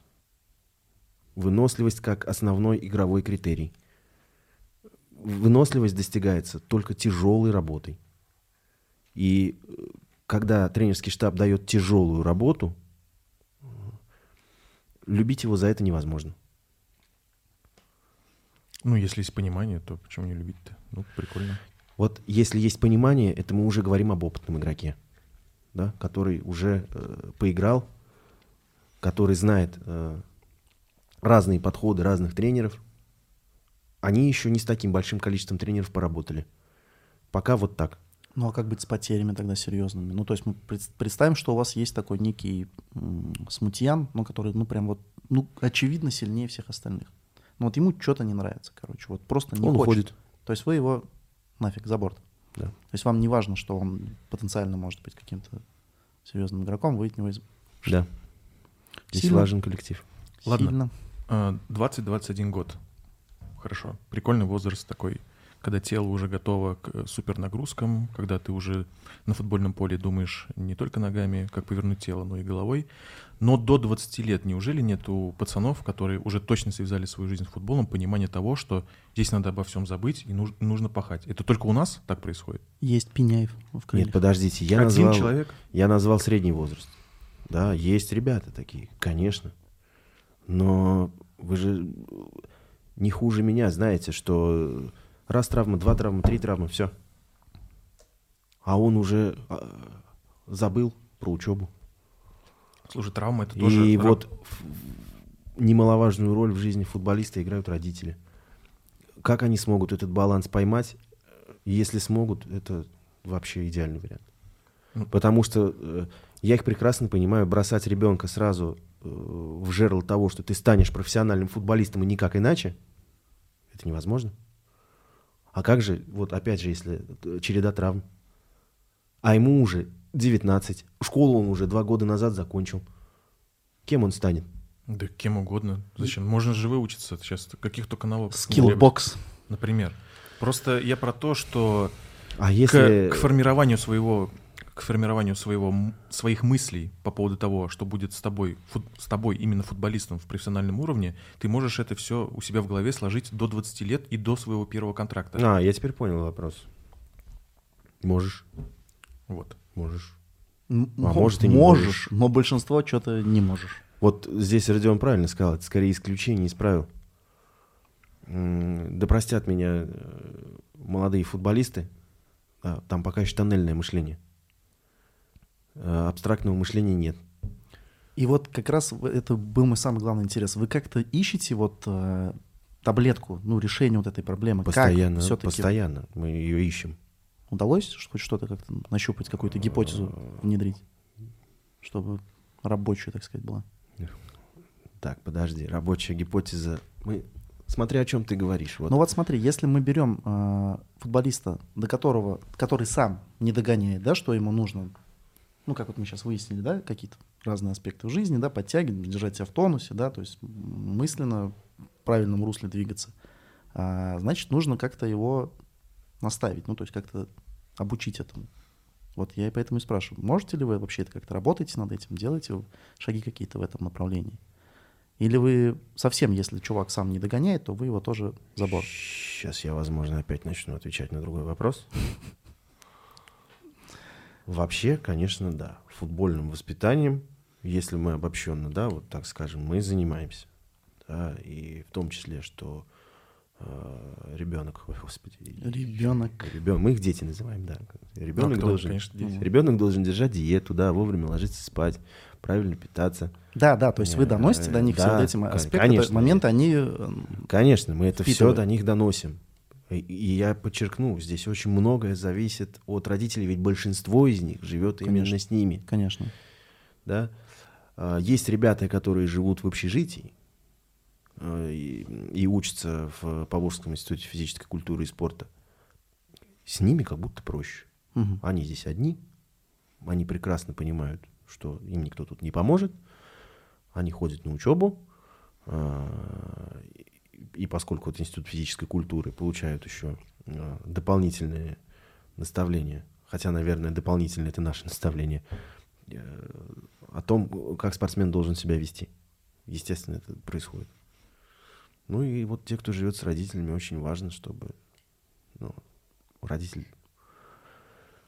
Speaker 2: Выносливость как основной игровой критерий. Выносливость достигается только тяжелой работой. И э, когда тренерский штаб дает тяжелую работу, любить его за это невозможно.
Speaker 1: Ну, если есть понимание, то почему не любить-то? Ну, прикольно.
Speaker 2: Вот если есть понимание, это мы уже говорим об опытном игроке, да, который уже э, поиграл, который знает э, разные подходы разных тренеров. Они еще не с таким большим количеством тренеров поработали. Пока вот так.
Speaker 3: Ну а как быть с потерями тогда серьезными? Ну то есть мы представим, что у вас есть такой некий смутьян, ну который, ну прям вот, ну очевидно сильнее всех остальных. Но вот ему что-то не нравится, короче, вот просто не
Speaker 2: он
Speaker 3: хочет.
Speaker 2: уходит.
Speaker 3: То есть вы его нафиг за борт.
Speaker 2: Да.
Speaker 3: То есть вам не важно, что он потенциально может быть каким-то серьезным игроком, вы от него из...
Speaker 2: Да. Здесь Сильно. важен коллектив.
Speaker 1: Ладно. 20-21 а, год. Хорошо. Прикольный возраст такой когда тело уже готово к супернагрузкам, когда ты уже на футбольном поле думаешь не только ногами, как повернуть тело, но и головой. Но до 20 лет неужели нет у пацанов, которые уже точно связали свою жизнь с футболом, понимания того, что здесь надо обо всем забыть и нужно, нужно пахать? Это только у нас так происходит?
Speaker 3: Есть Пеняев в крыльях.
Speaker 2: Нет, подождите, я Один назвал, человек? я назвал средний возраст. Да, есть ребята такие, конечно. Но вы же не хуже меня знаете, что Раз травма, два травмы, три травмы, все. А он уже а, забыл про учебу.
Speaker 1: Слушай, травма это тоже...
Speaker 2: И вот немаловажную роль в жизни футболиста играют родители. Как они смогут этот баланс поймать? Если смогут, это вообще идеальный вариант. Ну. Потому что э, я их прекрасно понимаю, бросать ребенка сразу э, в жерло того, что ты станешь профессиональным футболистом и никак иначе, это невозможно. А как же, вот опять же, если э, череда травм, а ему уже 19, школу он уже два года назад закончил, кем он станет?
Speaker 1: Да кем угодно. Зачем? Можно же выучиться сейчас каких только навыков.
Speaker 3: Skillbox.
Speaker 1: Например. Просто я про то, что
Speaker 2: а если...
Speaker 1: к, к формированию своего к формированию своего, своих мыслей по поводу того, что будет с тобой, фут, с тобой именно футболистом в профессиональном уровне, ты можешь это все у себя в голове сложить до 20 лет и до своего первого контракта.
Speaker 2: А, я теперь понял вопрос. Можешь.
Speaker 1: Вот.
Speaker 2: Можешь.
Speaker 3: А может и не можешь, можешь. но большинство что-то не можешь.
Speaker 2: Вот здесь Родион правильно сказал, это скорее исключение из правил. Да простят меня э, молодые футболисты, да, там пока еще тоннельное мышление. Э, абстрактного мышления нет.
Speaker 3: И вот как раз это был мой самый главный интерес. Вы как-то ищете вот э, таблетку, ну, решение вот этой проблемы?
Speaker 2: Постоянно, как постоянно мы ее ищем.
Speaker 3: Удалось хоть что-то как-то нащупать, какую-то гипотезу внедрить, чтобы рабочая, так сказать, была?
Speaker 2: Так, подожди, рабочая гипотеза. Мы Смотри, о чем ты говоришь.
Speaker 3: Вот. Ну вот смотри, если мы берем э, футболиста, до которого, который сам не догоняет, да, что ему нужно, ну как вот мы сейчас выяснили, да, какие-то разные аспекты жизни, да, подтягивать, держать себя в тонусе, да, то есть мысленно в правильном русле двигаться, а, значит, нужно как-то его наставить, ну то есть как-то обучить этому. Вот я и поэтому и спрашиваю, можете ли вы вообще это как-то работаете над этим, делаете шаги какие-то в этом направлении? Или вы совсем, если чувак сам не догоняет, то вы его тоже забор?
Speaker 2: Сейчас я, возможно, опять начну отвечать на другой вопрос. Вообще, конечно, да. Футбольным воспитанием, если мы обобщенно, да, вот так скажем, мы занимаемся. Да, и в том числе, что э, ребенок, ой, господи.
Speaker 3: Ребенок.
Speaker 2: Ребенок. Мы их дети называем, да. Ребенок, ну, должен, конечно, ребенок должен держать диету, да, вовремя ложиться спать, правильно питаться.
Speaker 3: Да, да, то есть вы доносите до них да, все вот эти аспекты, конечно, моменты, они... Э,
Speaker 2: конечно, мы это все до них доносим. И, и я подчеркну, здесь очень многое зависит от родителей, ведь большинство из них живет конечно, именно с ними.
Speaker 3: Конечно.
Speaker 2: Да? А, есть ребята, которые живут в общежитии а, и, и учатся в Поволжском институте физической культуры и спорта. С ними как будто проще. Угу. Они здесь одни, они прекрасно понимают, что им никто тут не поможет. Они ходят на учебу, а, и поскольку это институт физической культуры, получают еще а, дополнительные наставления, хотя, наверное, дополнительные это наше наставление, э, о том, как спортсмен должен себя вести. Естественно, это происходит. Ну и вот те, кто живет с родителями, очень важно, чтобы ну, родитель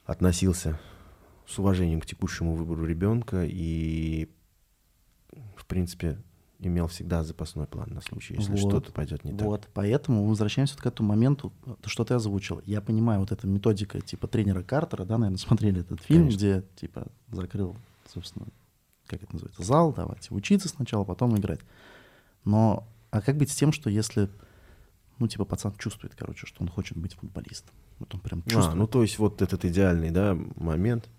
Speaker 2: относился с уважением к текущему выбору ребенка и, в принципе, имел всегда запасной план на случай, если вот, что-то пойдет не
Speaker 3: вот.
Speaker 2: так.
Speaker 3: Вот, поэтому возвращаемся вот к этому моменту, то, что ты озвучил. Я понимаю, вот эта методика типа тренера Картера, да, наверное, смотрели этот фильм, Конечно. где типа закрыл, собственно, как это называется, зал, давайте учиться сначала, потом играть. Но, а как быть с тем, что если, ну, типа, пацан чувствует, короче, что он хочет быть футболистом? Вот он прям чувствует. А,
Speaker 2: ну, то есть вот этот идеальный, да, момент,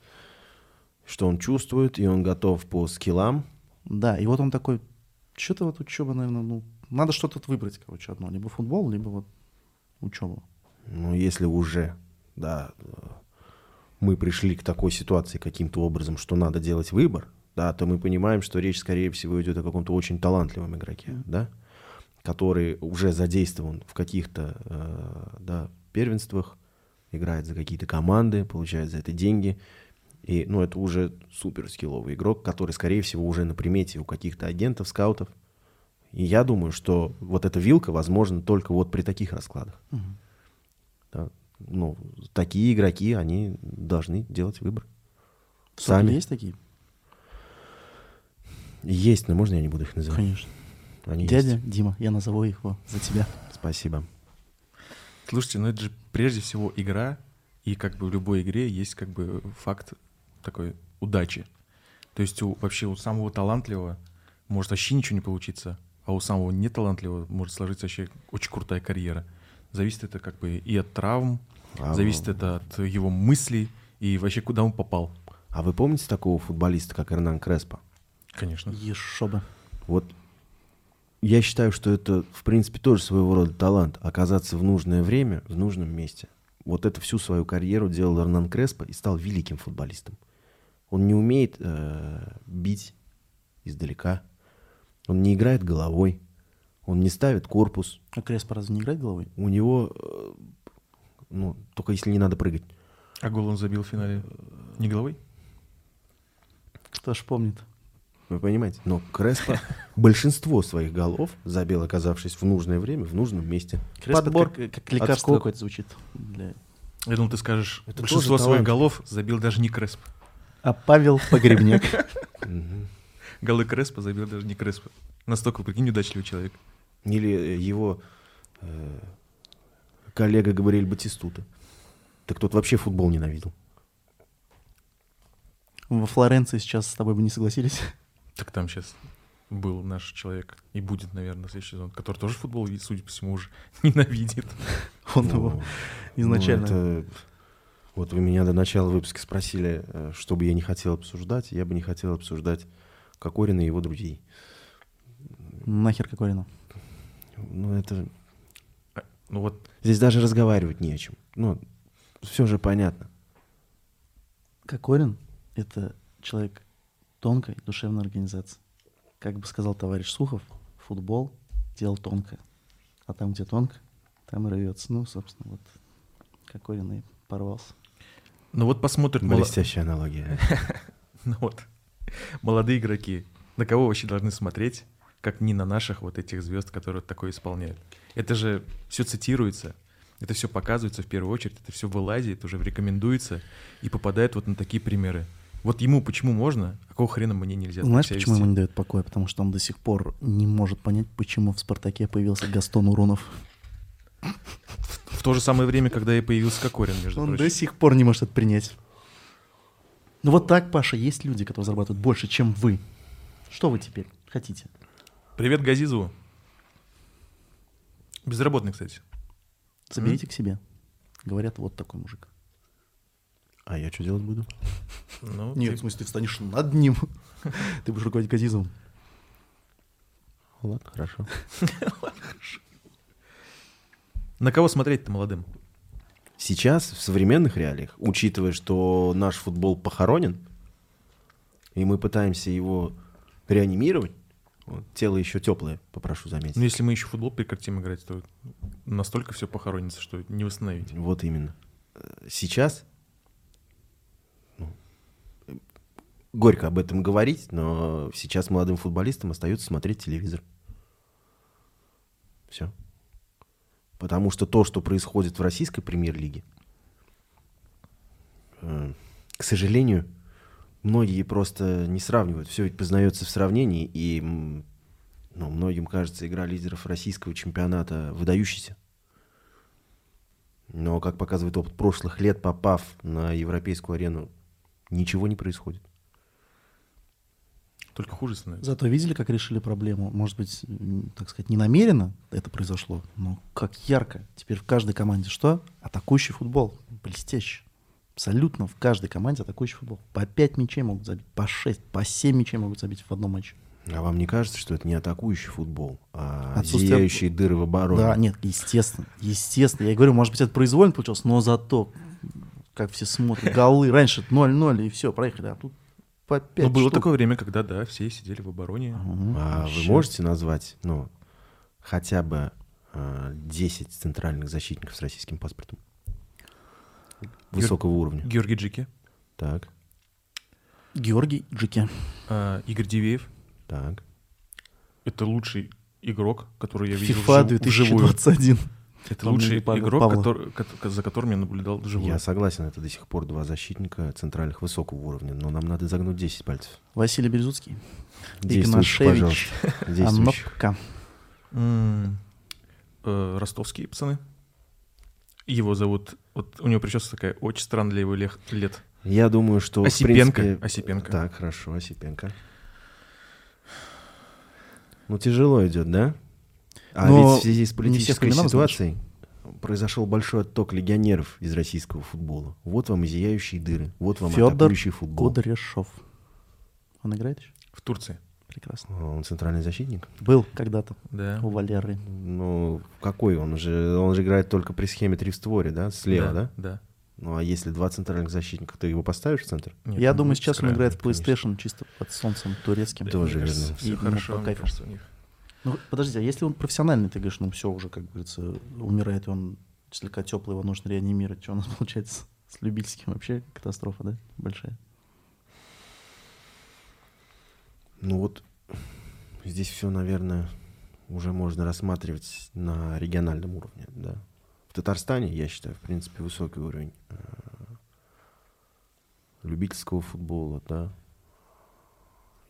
Speaker 2: что он чувствует, и он готов по скиллам.
Speaker 3: Да, и вот он такой, что-то вот учеба, наверное, ну, надо что-то выбрать, короче, одно. Либо футбол, либо вот учеба.
Speaker 2: Ну, если уже, да, мы пришли к такой ситуации каким-то образом, что надо делать выбор, да, то мы понимаем, что речь, скорее всего, идет о каком-то очень талантливом игроке, mm. да, который уже задействован в каких-то, э, да, первенствах, играет за какие-то команды, получает за это деньги, и, ну, это уже супер скилловый игрок, который, скорее всего, уже на примете у каких-то агентов, скаутов. И я думаю, что вот эта вилка возможна только вот при таких раскладах. Угу. Да, ну, такие игроки, они должны делать выбор.
Speaker 3: Сами. есть такие?
Speaker 2: Есть, но можно я не буду их называть?
Speaker 3: Конечно. Они Дядя есть. Дима, я назову их за тебя.
Speaker 2: Спасибо.
Speaker 1: Слушайте, ну это же прежде всего игра, и как бы в любой игре есть как бы факт такой удачи. То есть у, вообще у самого талантливого может вообще ничего не получиться, а у самого неталантливого может сложиться вообще очень крутая карьера. Зависит это как бы и от травм, а, зависит это от его мыслей и вообще куда он попал.
Speaker 2: А вы помните такого футболиста, как Эрнан Креспо?
Speaker 1: Конечно.
Speaker 3: Еще бы.
Speaker 2: Вот я считаю, что это, в принципе, тоже своего рода талант. Оказаться в нужное время, в нужном месте. Вот это всю свою карьеру делал Эрнан Креспо и стал великим футболистом. Он не умеет э, бить издалека. Он не играет головой. Он не ставит корпус.
Speaker 3: А Креспо разве не играет головой?
Speaker 2: У него, э, ну, только если не надо прыгать.
Speaker 1: А гол он забил в финале не головой?
Speaker 3: Кто ж помнит?
Speaker 2: Вы понимаете? Но Креспо большинство своих голов забил, оказавшись в нужное время, в нужном месте.
Speaker 3: Креспо
Speaker 2: Подбор,
Speaker 3: как, как лекарство какое-то звучит. Для...
Speaker 1: Я думал, ты скажешь,
Speaker 2: Это
Speaker 1: большинство своих голов забил даже не Кресп.
Speaker 3: А Павел Погребняк.
Speaker 1: Голы Креспа забил даже не Креспа. Настолько, прикинь, удачливый человек.
Speaker 2: Или э, его э, коллега Габриэль Батистута. Так тот вообще футбол ненавидел.
Speaker 3: Во Флоренции сейчас с тобой бы не согласились.
Speaker 1: Так там сейчас был наш человек и будет, наверное, следующий сезон, который тоже футбол, судя по всему, уже ненавидит.
Speaker 3: Он
Speaker 2: Ну,
Speaker 3: его изначально...
Speaker 2: Вот вы меня до начала выпуска спросили, э, что бы я не хотел обсуждать. Я бы не хотел обсуждать Кокорина и его друзей.
Speaker 3: Нахер Кокорину.
Speaker 2: Ну, это...
Speaker 1: Ну вот,
Speaker 2: Здесь даже разговаривать не о чем. Ну, все же понятно.
Speaker 3: Кокорин — это человек тонкой душевной организации. Как бы сказал товарищ Сухов, футбол — дело тонкое. А там, где тонко, там и рвется. Ну, собственно, вот Кокорин и порвался.
Speaker 1: Ну вот посмотрят мало-
Speaker 2: Блестящая аналогия.
Speaker 1: ну вот, молодые игроки. На кого вообще должны смотреть, как не на наших вот этих звезд, которые такое исполняют? Это же все цитируется, это все показывается в первую очередь, это все вылазит, уже рекомендуется и попадает вот на такие примеры. Вот ему почему можно, а какого хрена мне нельзя?
Speaker 3: Знаешь, почему
Speaker 1: вести?
Speaker 3: ему не дает покоя? Потому что он до сих пор не может понять, почему в «Спартаке» появился Гастон Урунов.
Speaker 1: В то же самое время, когда и появился Кокорин, между
Speaker 3: Он
Speaker 1: прочим.
Speaker 3: до сих пор не может это принять. Ну вот так, Паша, есть люди, которые зарабатывают больше, чем вы. Что вы теперь хотите?
Speaker 1: Привет Газизову. Безработный, кстати.
Speaker 3: Заберите к себе. Говорят, вот такой мужик.
Speaker 2: А я что делать буду?
Speaker 1: Ну,
Speaker 3: Нет,
Speaker 1: ты-
Speaker 3: в смысле, ты встанешь над ним. Ты будешь руководить Газизовым.
Speaker 2: Ладно, хорошо.
Speaker 1: На кого смотреть-то молодым?
Speaker 2: Сейчас, в современных реалиях, учитывая, что наш футбол похоронен, и мы пытаемся его реанимировать, вот, тело еще теплое, попрошу заметить.
Speaker 1: Ну, если мы еще футбол прекратим играть, то настолько все похоронится, что не восстановить.
Speaker 2: Вот именно. Сейчас ну, горько об этом говорить, но сейчас молодым футболистам остается смотреть телевизор. Все. Потому что то, что происходит в российской премьер-лиге, э, к сожалению, многие просто не сравнивают. Все ведь познается в сравнении, и ну, многим кажется, игра лидеров российского чемпионата выдающейся. Но, как показывает опыт прошлых лет, попав на европейскую арену, ничего не происходит.
Speaker 1: Только хуже становится.
Speaker 3: Зато видели, как решили проблему? Может быть, так сказать, не намеренно это произошло, но как ярко. Теперь в каждой команде что? Атакующий футбол. Блестяще. Абсолютно в каждой команде атакующий футбол. По 5 мячей могут забить, по 6, по 7 мячей могут забить в одном матче.
Speaker 2: А вам не кажется, что это не атакующий футбол, а
Speaker 3: Отсутствие-
Speaker 2: зияющие дыры в обороне?
Speaker 3: Да, нет, естественно, естественно. Я и говорю, может быть, это произвольно получилось, но зато, как все смотрят, голы. Раньше 0-0 и все, проехали, а тут по 5
Speaker 1: Ну, было такое время, когда, да, все сидели в обороне.
Speaker 2: А вы можете назвать, ну, хотя бы а, 10 центральных защитников с российским паспортом? Высокого уровня.
Speaker 1: Георгий Джики,
Speaker 2: Так,
Speaker 3: Георгий Джики.
Speaker 1: а, Игорь Дивеев.
Speaker 2: так.
Speaker 1: Это лучший игрок, который я видел
Speaker 3: FIFA
Speaker 1: вжив- вживую.
Speaker 3: 2021.
Speaker 1: Это лучший
Speaker 3: Павел-
Speaker 1: игрок,
Speaker 3: Павла.
Speaker 1: который- ко- за которым я наблюдал вживую.
Speaker 2: Я согласен, это до сих пор два защитника центральных высокого уровня, но нам надо загнуть 10 пальцев.
Speaker 3: Василий Березуцкий. Игнашевич. Анопка.
Speaker 1: Э, Ростовские пацаны. Его зовут... Вот у него прическа такая очень странная для его лет.
Speaker 2: Я думаю, что... в
Speaker 1: Осипенко.
Speaker 2: принципе-
Speaker 1: Осипенко.
Speaker 2: Так, хорошо, Осипенко. Ну, тяжело идет, да? А
Speaker 3: Но
Speaker 2: ведь в связи с политической ситуацией произошел большой отток легионеров из российского футбола. Вот вам и зияющие дыры, вот вам
Speaker 3: Федор
Speaker 2: атакующий футбол.
Speaker 3: Кудряшов. Он играет еще?
Speaker 1: В Турции.
Speaker 3: Прекрасно.
Speaker 2: А, Он центральный защитник?
Speaker 3: Был когда-то
Speaker 1: Да.
Speaker 3: у Валеры.
Speaker 2: Ну, какой он же? Он же играет только при схеме три в створе, да? Слева, да?
Speaker 1: Да.
Speaker 2: Ну, а если два центральных защитника, ты его поставишь в центр?
Speaker 1: Нет,
Speaker 3: Я
Speaker 1: он
Speaker 3: думаю, сейчас он играет в
Speaker 2: конечно.
Speaker 3: PlayStation чисто под солнцем турецким.
Speaker 1: Да,
Speaker 2: Тоже верно.
Speaker 3: И
Speaker 1: Все
Speaker 3: ему
Speaker 1: хорошо,
Speaker 3: по
Speaker 1: мне
Speaker 3: кайфу.
Speaker 1: кажется, у них.
Speaker 3: Ну, подожди, а если он профессиональный, ты говоришь, ну все уже, как говорится, умирает, и он слегка теплый, его нужно реанимировать. Что у нас получается с любительским вообще катастрофа, да? Большая.
Speaker 2: Ну вот здесь все, наверное, уже можно рассматривать на региональном уровне, да. В Татарстане, я считаю, в принципе, высокий уровень э, любительского футбола, да.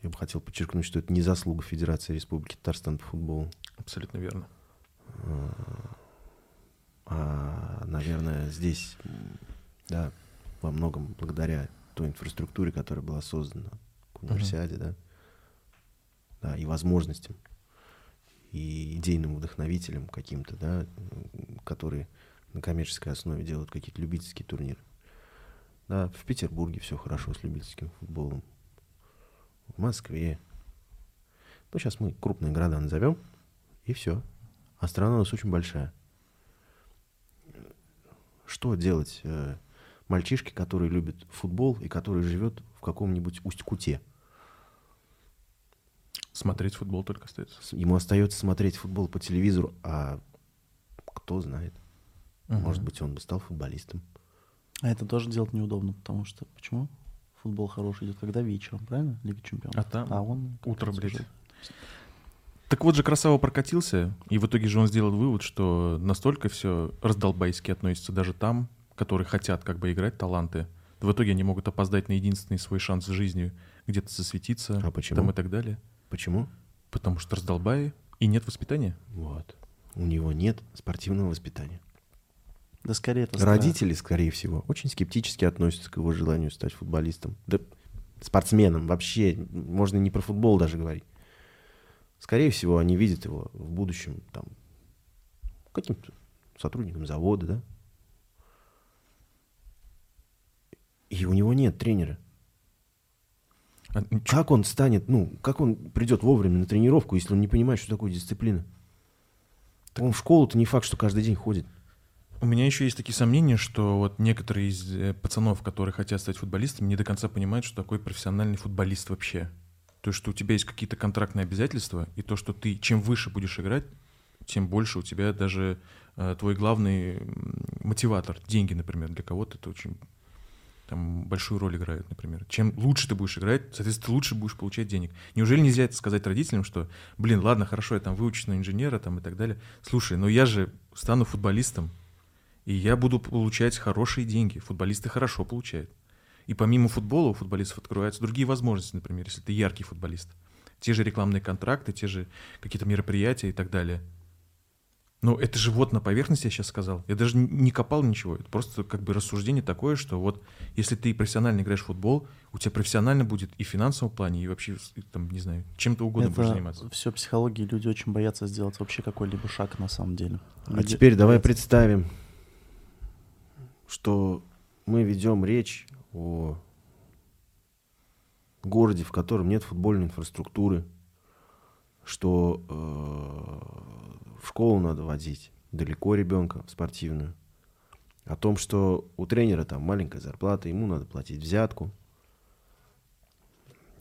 Speaker 2: Я бы хотел подчеркнуть, что это не заслуга Федерации Республики Татарстан по футболу,
Speaker 1: Абсолютно верно.
Speaker 2: а, наверное, здесь, да, во многом благодаря той инфраструктуре, которая была создана к универсиаде, да, да, и возможностям, и идейным вдохновителям каким-то, да, которые на коммерческой основе делают какие-то любительские турниры. Да, в Петербурге все хорошо с любительским футболом. В Москве. Ну, сейчас мы крупные города назовем, и все. А страна у нас очень большая. Что делать э, мальчишке, который любит футбол и который живет в каком-нибудь Усть-Куте?
Speaker 1: Смотреть футбол только остается.
Speaker 2: Ему остается смотреть футбол по телевизору, а кто знает. Может
Speaker 1: Мгм.
Speaker 2: быть, он бы стал футболистом.
Speaker 3: А это тоже делать неудобно, потому что почему? Футбол хороший идет когда вечером, правильно? Лига чемпионов.
Speaker 1: А там
Speaker 3: а он
Speaker 1: утро, блядь.
Speaker 3: уже-
Speaker 1: Так вот же Красава прокатился, и в итоге же он сделал вывод, что настолько все раздолбайски относится даже там, которые хотят как бы играть таланты. В итоге они могут опоздать на единственный свой шанс в жизни где-то засветиться
Speaker 2: А почему?
Speaker 1: там и так далее.
Speaker 2: Почему?
Speaker 1: Потому что раздолбаи и нет воспитания.
Speaker 2: Вот. У него нет спортивного воспитания.
Speaker 3: Да скорее это страх.
Speaker 2: Родители, скорее всего, очень скептически относятся к его желанию стать футболистом. Да спортсменом вообще. Можно не про футбол даже говорить. Скорее всего, они видят его в будущем там каким-то сотрудником завода, да? И у него нет тренера.
Speaker 1: А, чё-
Speaker 2: Как он станет, ну, как он придет вовремя на тренировку, если он не понимает, что такое дисциплина? Он в школу-то не факт, что каждый день ходит.
Speaker 1: У меня еще есть такие сомнения, что вот некоторые из э, пацанов, которые хотят стать футболистами, не до конца понимают, что такое профессиональный футболист вообще. То что у тебя есть какие-то контрактные обязательства, и то, что ты чем выше будешь играть, тем больше у тебя даже э, твой главный мотиватор, деньги, например, для кого-то это очень там большую роль играет, например. Чем лучше ты будешь играть, соответственно, ты лучше будешь получать денег. Неужели нельзя это сказать родителям, что, блин, ладно, хорошо, я там выучусь на инженера там и так далее. Слушай, но я же стану футболистом, и я буду получать хорошие деньги. Футболисты хорошо получают. И помимо футбола у футболистов открываются другие возможности, например, если ты яркий футболист. Те же рекламные контракты, те же какие-то мероприятия и так далее. Ну, это же вот на поверхности я сейчас сказал. Я даже не копал ничего. Это просто как бы рассуждение такое, что вот если ты профессионально играешь в футбол, у тебя профессионально будет и в финансовом плане, и вообще, там, не знаю, чем-то угодно будешь заниматься.
Speaker 3: Это все психологии, люди очень боятся сделать вообще какой-либо шаг на самом деле.
Speaker 2: А
Speaker 3: Люди
Speaker 2: теперь давай
Speaker 3: боятся.
Speaker 2: представим, что мы ведем речь о городе, в котором нет футбольной инфраструктуры, что э, в школу надо водить далеко ребенка в спортивную, о том, что у тренера там маленькая зарплата, ему надо платить взятку.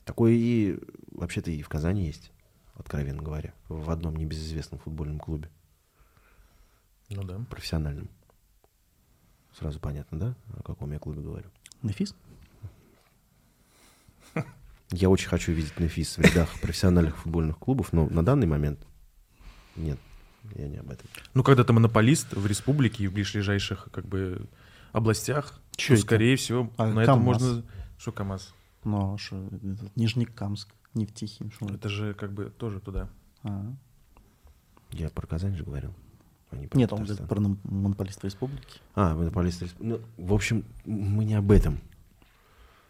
Speaker 2: Такое и вообще-то и в Казани есть, откровенно говоря, в одном небезызвестном футбольном клубе
Speaker 1: Ну да.
Speaker 2: профессиональным. Сразу понятно, да, о каком я клубе говорю?
Speaker 3: Нефис?
Speaker 2: Я очень хочу видеть Нефис в рядах профессиональных футбольных клубов, но на данный момент нет, я не об этом.
Speaker 1: Ну, когда ты монополист в республике и в ближайших как бы областях,
Speaker 3: Чё
Speaker 1: то,
Speaker 3: это?
Speaker 1: скорее всего,
Speaker 3: А,
Speaker 1: на это можно... Что КамАЗ?
Speaker 3: Ну, а этот Нижнекамск, Нефтехим.
Speaker 1: Это же как бы тоже туда.
Speaker 3: А.
Speaker 2: Я про Казань же говорил. А не про
Speaker 3: Нет, он
Speaker 2: Татарстан.
Speaker 3: говорит про монополиста республики.
Speaker 2: А, монополист респ- Ну, в общем, мы не об этом.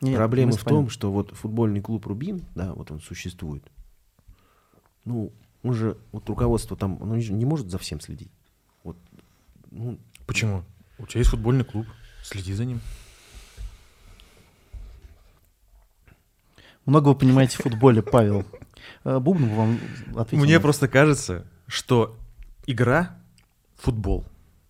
Speaker 3: Не, нет,
Speaker 2: Проблема
Speaker 3: мы
Speaker 2: в том, что вот футбольный клуб Рубин, да, вот он существует. Ну, он же, вот руководство там, оно же не может за всем следить. Вот Ну,
Speaker 1: Почему? У тебя есть футбольный клуб, следи за ним.
Speaker 3: Много вы понимаете в футболе, Павел. Э, Бубнов вам ответил.
Speaker 1: Мне просто кажется, что игра, футбол,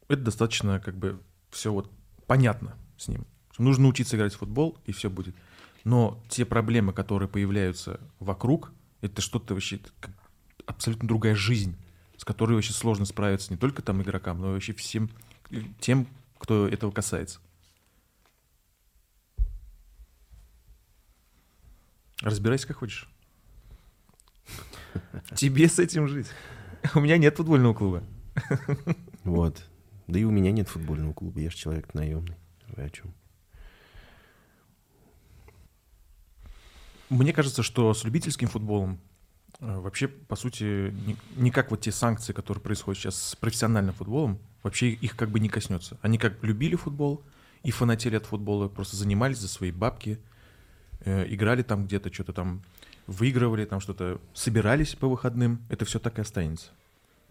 Speaker 1: это достаточно как бы все вот понятно с ним. Нужно учиться играть в футбол, и все будет. Но те проблемы, которые появляются вокруг, это что-то вообще абсолютно другая жизнь, с которой вообще сложно справиться не только там игрокам, но и вообще всем э, тем, кто этого касается. Разбирайся как хочешь. Тебе с этим жить. У меня нет футбольного клуба.
Speaker 2: Вот. Да и у меня нет футбольного клуба, я же человек наемный. Вы о чем?
Speaker 1: Мне кажется, что с любительским футболом э, вообще, по сути, не, не как вот те санкции, которые происходят сейчас с профессиональным футболом, вообще их как бы не коснется. Они как любили футбол и фанатели от футбола, просто занимались за свои бабки, э, играли там где-то, что-то там выигрывали, там что-то собирались по выходным. Это все так и останется.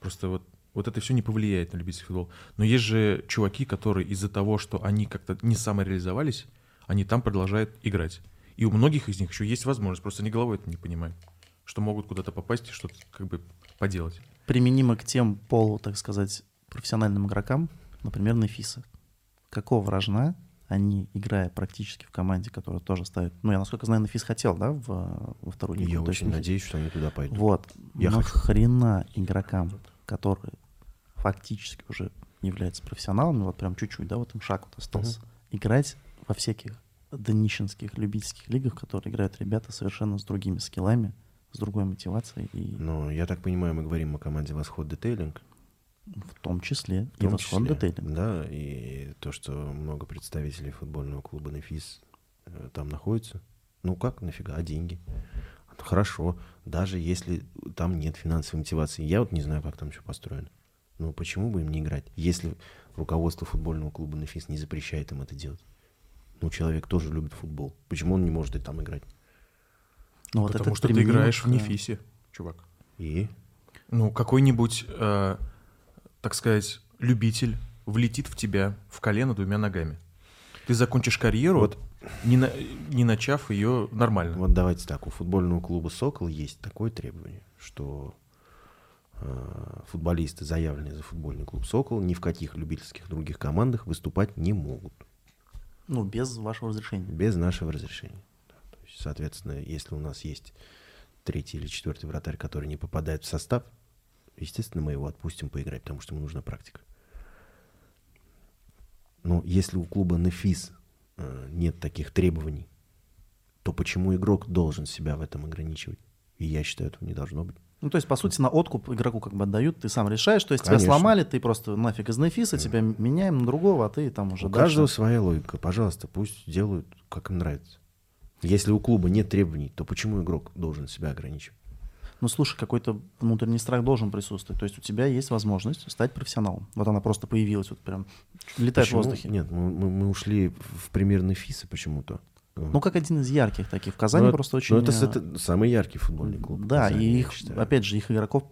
Speaker 1: Просто вот, вот это все не повлияет на любительский футбол. Но есть же чуваки, которые из-за того, что они как-то не самореализовались, они там продолжают играть. И у многих из них еще есть возможность, просто они головой это не понимают, что могут куда-то попасть и что-то как бы поделать.
Speaker 3: Применимо к тем полу, так сказать, профессиональным игрокам, например, Нефиса. Какого рожна они, играя практически в команде, которая тоже ставит... Ну, я, насколько знаю, Нефис хотел, да, в, во вторую лигу?
Speaker 2: Я
Speaker 3: То
Speaker 2: очень надеюсь, что они туда пойдут.
Speaker 3: Вот.
Speaker 2: Я хочу.
Speaker 3: Нахрена игрокам, которые фактически уже являются профессионалами, вот прям чуть-чуть, да, вот им шаг вот остался, играть во всяких днищенских любительских лигах, в которые играют ребята совершенно с другими скиллами, с другой мотивацией, и
Speaker 2: Но я так понимаю, мы говорим о команде Восход Детейлинг.
Speaker 3: в том числе
Speaker 2: В
Speaker 3: и
Speaker 2: том
Speaker 3: Восход
Speaker 2: числе,
Speaker 3: Детейлинг.
Speaker 2: Да, и то, что много представителей футбольного клуба «Нефис» э, там находится. Ну как, нафига, а деньги? Хорошо, даже если там нет финансовой мотивации. Я вот не знаю, как там все построено. Ну почему бы им не играть, если руководство футбольного клуба «Нефис» не запрещает им это делать? Ну, человек тоже любит футбол. Почему он не может и там играть?
Speaker 3: Ну, вот
Speaker 1: Потому что ты играешь в Нефисе, чувак.
Speaker 2: И
Speaker 1: Ну, какой-нибудь, э, так сказать, любитель влетит в тебя в колено двумя ногами. Ты закончишь карьеру,
Speaker 2: Вот.
Speaker 1: не, на- не начав ее нормально.
Speaker 2: Вот давайте так, у футбольного клуба «Сокол» есть такое требование, что футболисты, заявленные за футбольный клуб «Сокол», ни в каких любительских других командах выступать не могут
Speaker 3: Ну, без вашего разрешения.
Speaker 2: без нашего разрешения. То есть, соответственно, если у нас есть третий или четвертый вратарь, который не попадает в состав, естественно, мы его отпустим поиграть, потому что ему нужна практика. Но если у клуба «Нефис» э, нет таких требований, то почему игрок должен себя в этом ограничивать? И я считаю, этого не должно быть.
Speaker 3: Ну, то есть, по сути, на откуп игроку как бы отдают, ты сам решаешь, то есть тебя
Speaker 2: Конечно.
Speaker 3: сломали, ты просто нафиг из Нефиса, тебя меняем на другого, а ты там уже
Speaker 2: У
Speaker 3: дальше.
Speaker 2: каждого своя логика. Пожалуйста, пусть делают, как им нравится. Если у клуба нет требований, то почему игрок должен себя ограничивать?
Speaker 3: Ну, слушай, какой-то внутренний страх должен присутствовать. То есть у тебя есть возможность стать профессионалом. Вот она просто появилась, вот прям летает
Speaker 2: Почему?
Speaker 3: в воздухе.
Speaker 2: Нет, мы, мы- мы ушли в пример Нефиса почему-то.
Speaker 3: Ну, как один из ярких таких. В Казани
Speaker 2: Ну,
Speaker 3: просто очень...
Speaker 2: Ну, это,
Speaker 3: э,
Speaker 2: это самый яркий футбольный клуб.
Speaker 3: Да,
Speaker 2: Казани,
Speaker 3: и их, опять же, их игроков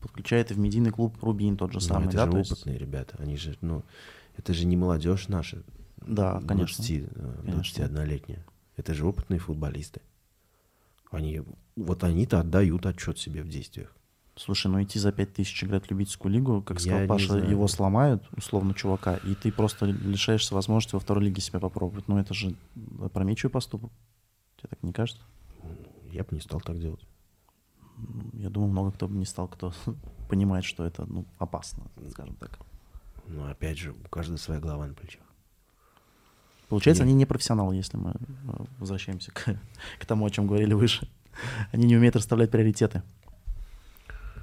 Speaker 3: подключает и в медийный клуб Рубин тот же
Speaker 2: Ну,
Speaker 3: самый,
Speaker 2: это
Speaker 3: да,
Speaker 2: же
Speaker 3: то есть-
Speaker 2: опытные ребята. Они же, ну, это же не молодежь наша.
Speaker 3: Да, конечно.
Speaker 2: 20, э,
Speaker 3: Конечно.
Speaker 2: 21-летняя. Это же опытные футболисты. Они, вот они-то отдают отчет себе в действиях.
Speaker 3: Слушай, ну идти за 5 тысяч играть в любительскую лигу, как
Speaker 2: Я
Speaker 3: сказал
Speaker 2: не
Speaker 3: Паша, его сломают, условно, чувака, и ты просто лишаешься возможности во второй лиге себя попробовать. Ну это же опрометчивый поступок. Тебе так не кажется?
Speaker 2: Я бы не стал так делать.
Speaker 3: Я думаю, много кто бы не стал, кто понимает, что это ну, опасно, скажем так.
Speaker 2: Но опять же, у каждого своя голова на плечах.
Speaker 3: Получается,
Speaker 2: Нет.
Speaker 3: они не профессионалы, если мы э, возвращаемся к, к тому, о чем говорили выше. Они не умеют расставлять приоритеты.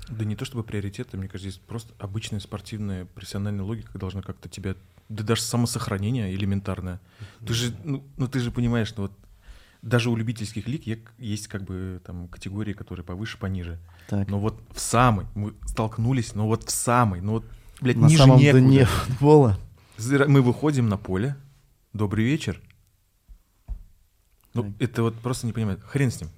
Speaker 1: Да не то чтобы приоритеты, мне кажется, здесь просто обычная спортивная профессиональная логика должна как-то тебя... Да даже самосохранение элементарное. Ты же, ну, ну ты же понимаешь, что вот даже у любительских лиг есть как бы там категории, которые повыше, пониже.
Speaker 3: Так,
Speaker 1: Но вот в самой, мы столкнулись, но вот в самой, ну вот, блядь,
Speaker 3: на
Speaker 1: ниже
Speaker 3: самом
Speaker 1: некуда.
Speaker 3: дне футбола.
Speaker 1: Мы выходим на поле. Добрый вечер. Ну,
Speaker 3: Так.
Speaker 1: это вот просто не понимаю. Хрен с ним.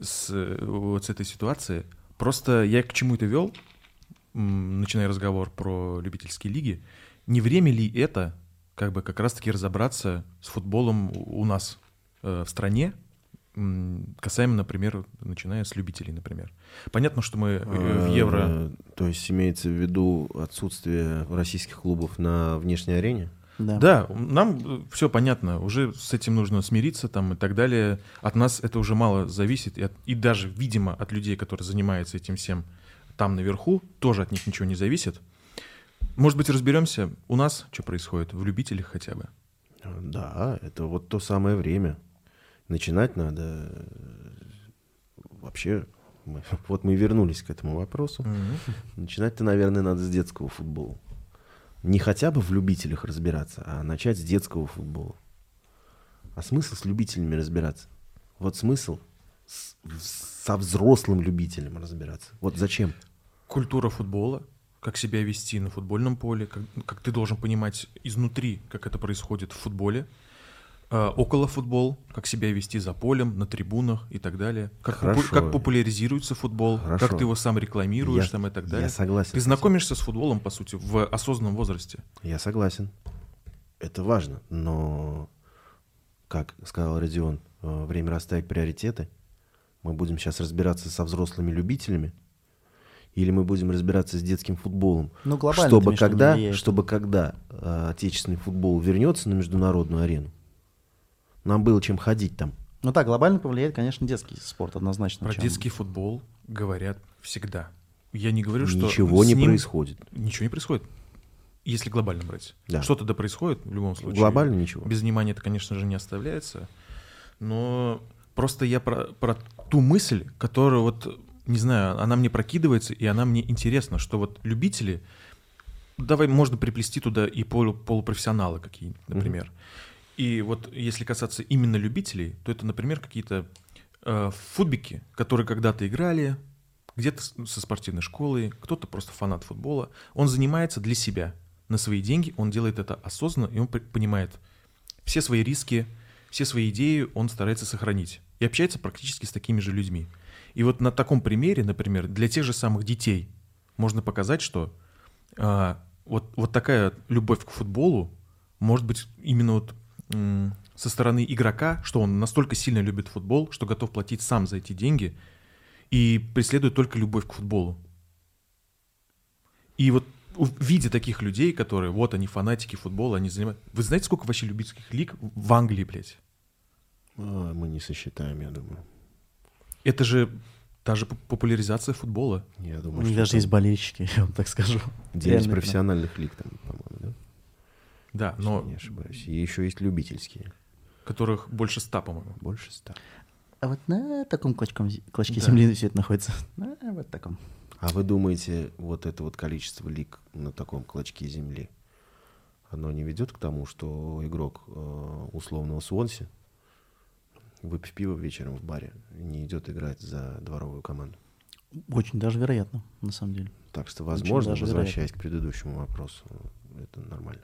Speaker 1: С, э, вот с этой ситуацией. Просто я к чему это вел. начиная разговор про любительские лиги, не время ли это как бы как раз-таки разобраться с футболом у нас э, в стране, касаемо, например, начиная с любителей, например. Понятно, что мы э, в а, евро...
Speaker 2: То есть имеется в виду отсутствие российских клубов на внешней арене?
Speaker 1: Да. да, нам все понятно, уже с этим нужно смириться там и так далее. От нас это уже мало зависит, и, от, и даже, видимо, от людей, которые занимаются этим всем там наверху, тоже от них ничего не зависит. Может быть, разберемся у нас, что происходит, в любителях хотя бы.
Speaker 2: Да, это вот то самое время. Начинать надо вообще... Мы, вот мы вернулись к этому вопросу. Mm-hmm. Начинать-то, наверное, надо с детского футбола не хотя бы в любителях разбираться, а начать с детского футбола. А смысл с любителями разбираться? Вот смысл с, со взрослым любителем разбираться. Вот зачем?
Speaker 1: Культура футбола, как себя вести на футбольном поле, как, как ты должен понимать изнутри, как это происходит в футболе, около футбол, как себя вести за полем, на трибунах и так далее. Как, попу- как популяризируется футбол, Хорошо. как ты его сам рекламируешь я, там и так далее.
Speaker 2: Я согласен.
Speaker 1: Ты знакомишься с футболом, по сути, в осознанном возрасте.
Speaker 2: Я согласен. Это важно, но, как сказал Родион, э, время расставить приоритеты. Мы будем сейчас разбираться со взрослыми любителями, или мы будем разбираться с детским футболом,
Speaker 3: ну,
Speaker 2: чтобы когда, чтобы когда э, отечественный футбол вернется на международную арену, нам было чем ходить там.
Speaker 3: Ну так, глобально повлияет, конечно, детский спорт однозначно.
Speaker 1: Про чем... детский футбол говорят всегда. Я не говорю, что...
Speaker 2: Ничего не ним... происходит.
Speaker 1: Ничего не происходит. Если глобально брать. Да. Что тогда происходит в любом случае.
Speaker 2: Глобально ничего.
Speaker 1: Без внимания это, конечно же, не оставляется. Но просто я про, про ту мысль, которая вот, не знаю, она мне прокидывается, и она мне интересна, что вот любители, давай можно приплести туда и полу, полупрофессионалы какие например. Mm-hmm и вот если касаться именно любителей, то это, например, какие-то э, футбики, которые когда-то играли, где-то со спортивной школы, кто-то просто фанат футбола. Он занимается для себя, на свои деньги, он делает это осознанно, и он понимает все свои риски, все свои идеи он старается сохранить. И общается практически с такими же людьми. И вот на таком примере, например, для тех же самых детей можно показать, что э, вот, вот такая любовь к футболу может быть именно вот со стороны игрока, что он настолько сильно любит футбол, что готов платить сам за эти деньги и преследует только любовь к футболу. И вот в виде таких людей, которые, вот они фанатики футбола, они занимают... Вы знаете, сколько вообще любительских лиг в Англии, блядь?
Speaker 2: А, мы не сосчитаем, я думаю.
Speaker 1: Это же даже популяризация футбола.
Speaker 2: Я думаю,
Speaker 3: что даже есть болельщики, я вам так скажу.
Speaker 2: Девять профессиональных лиг там? Да,
Speaker 1: но...
Speaker 2: Не ошибаюсь. И еще есть любительские.
Speaker 1: Которых больше ста, по-моему.
Speaker 2: Больше ста.
Speaker 3: А вот на таком клочком, клочке да. земли все это находится. На вот таком.
Speaker 2: А вы думаете, вот это вот количество лик на таком клочке земли, оно не ведет к тому, что игрок э, условного Суонси, выпив пиво вечером в баре, не идет играть за дворовую команду?
Speaker 3: Очень даже вероятно, на самом деле.
Speaker 2: Так что, возможно, возвращаясь вероятно. к предыдущему вопросу, это нормально.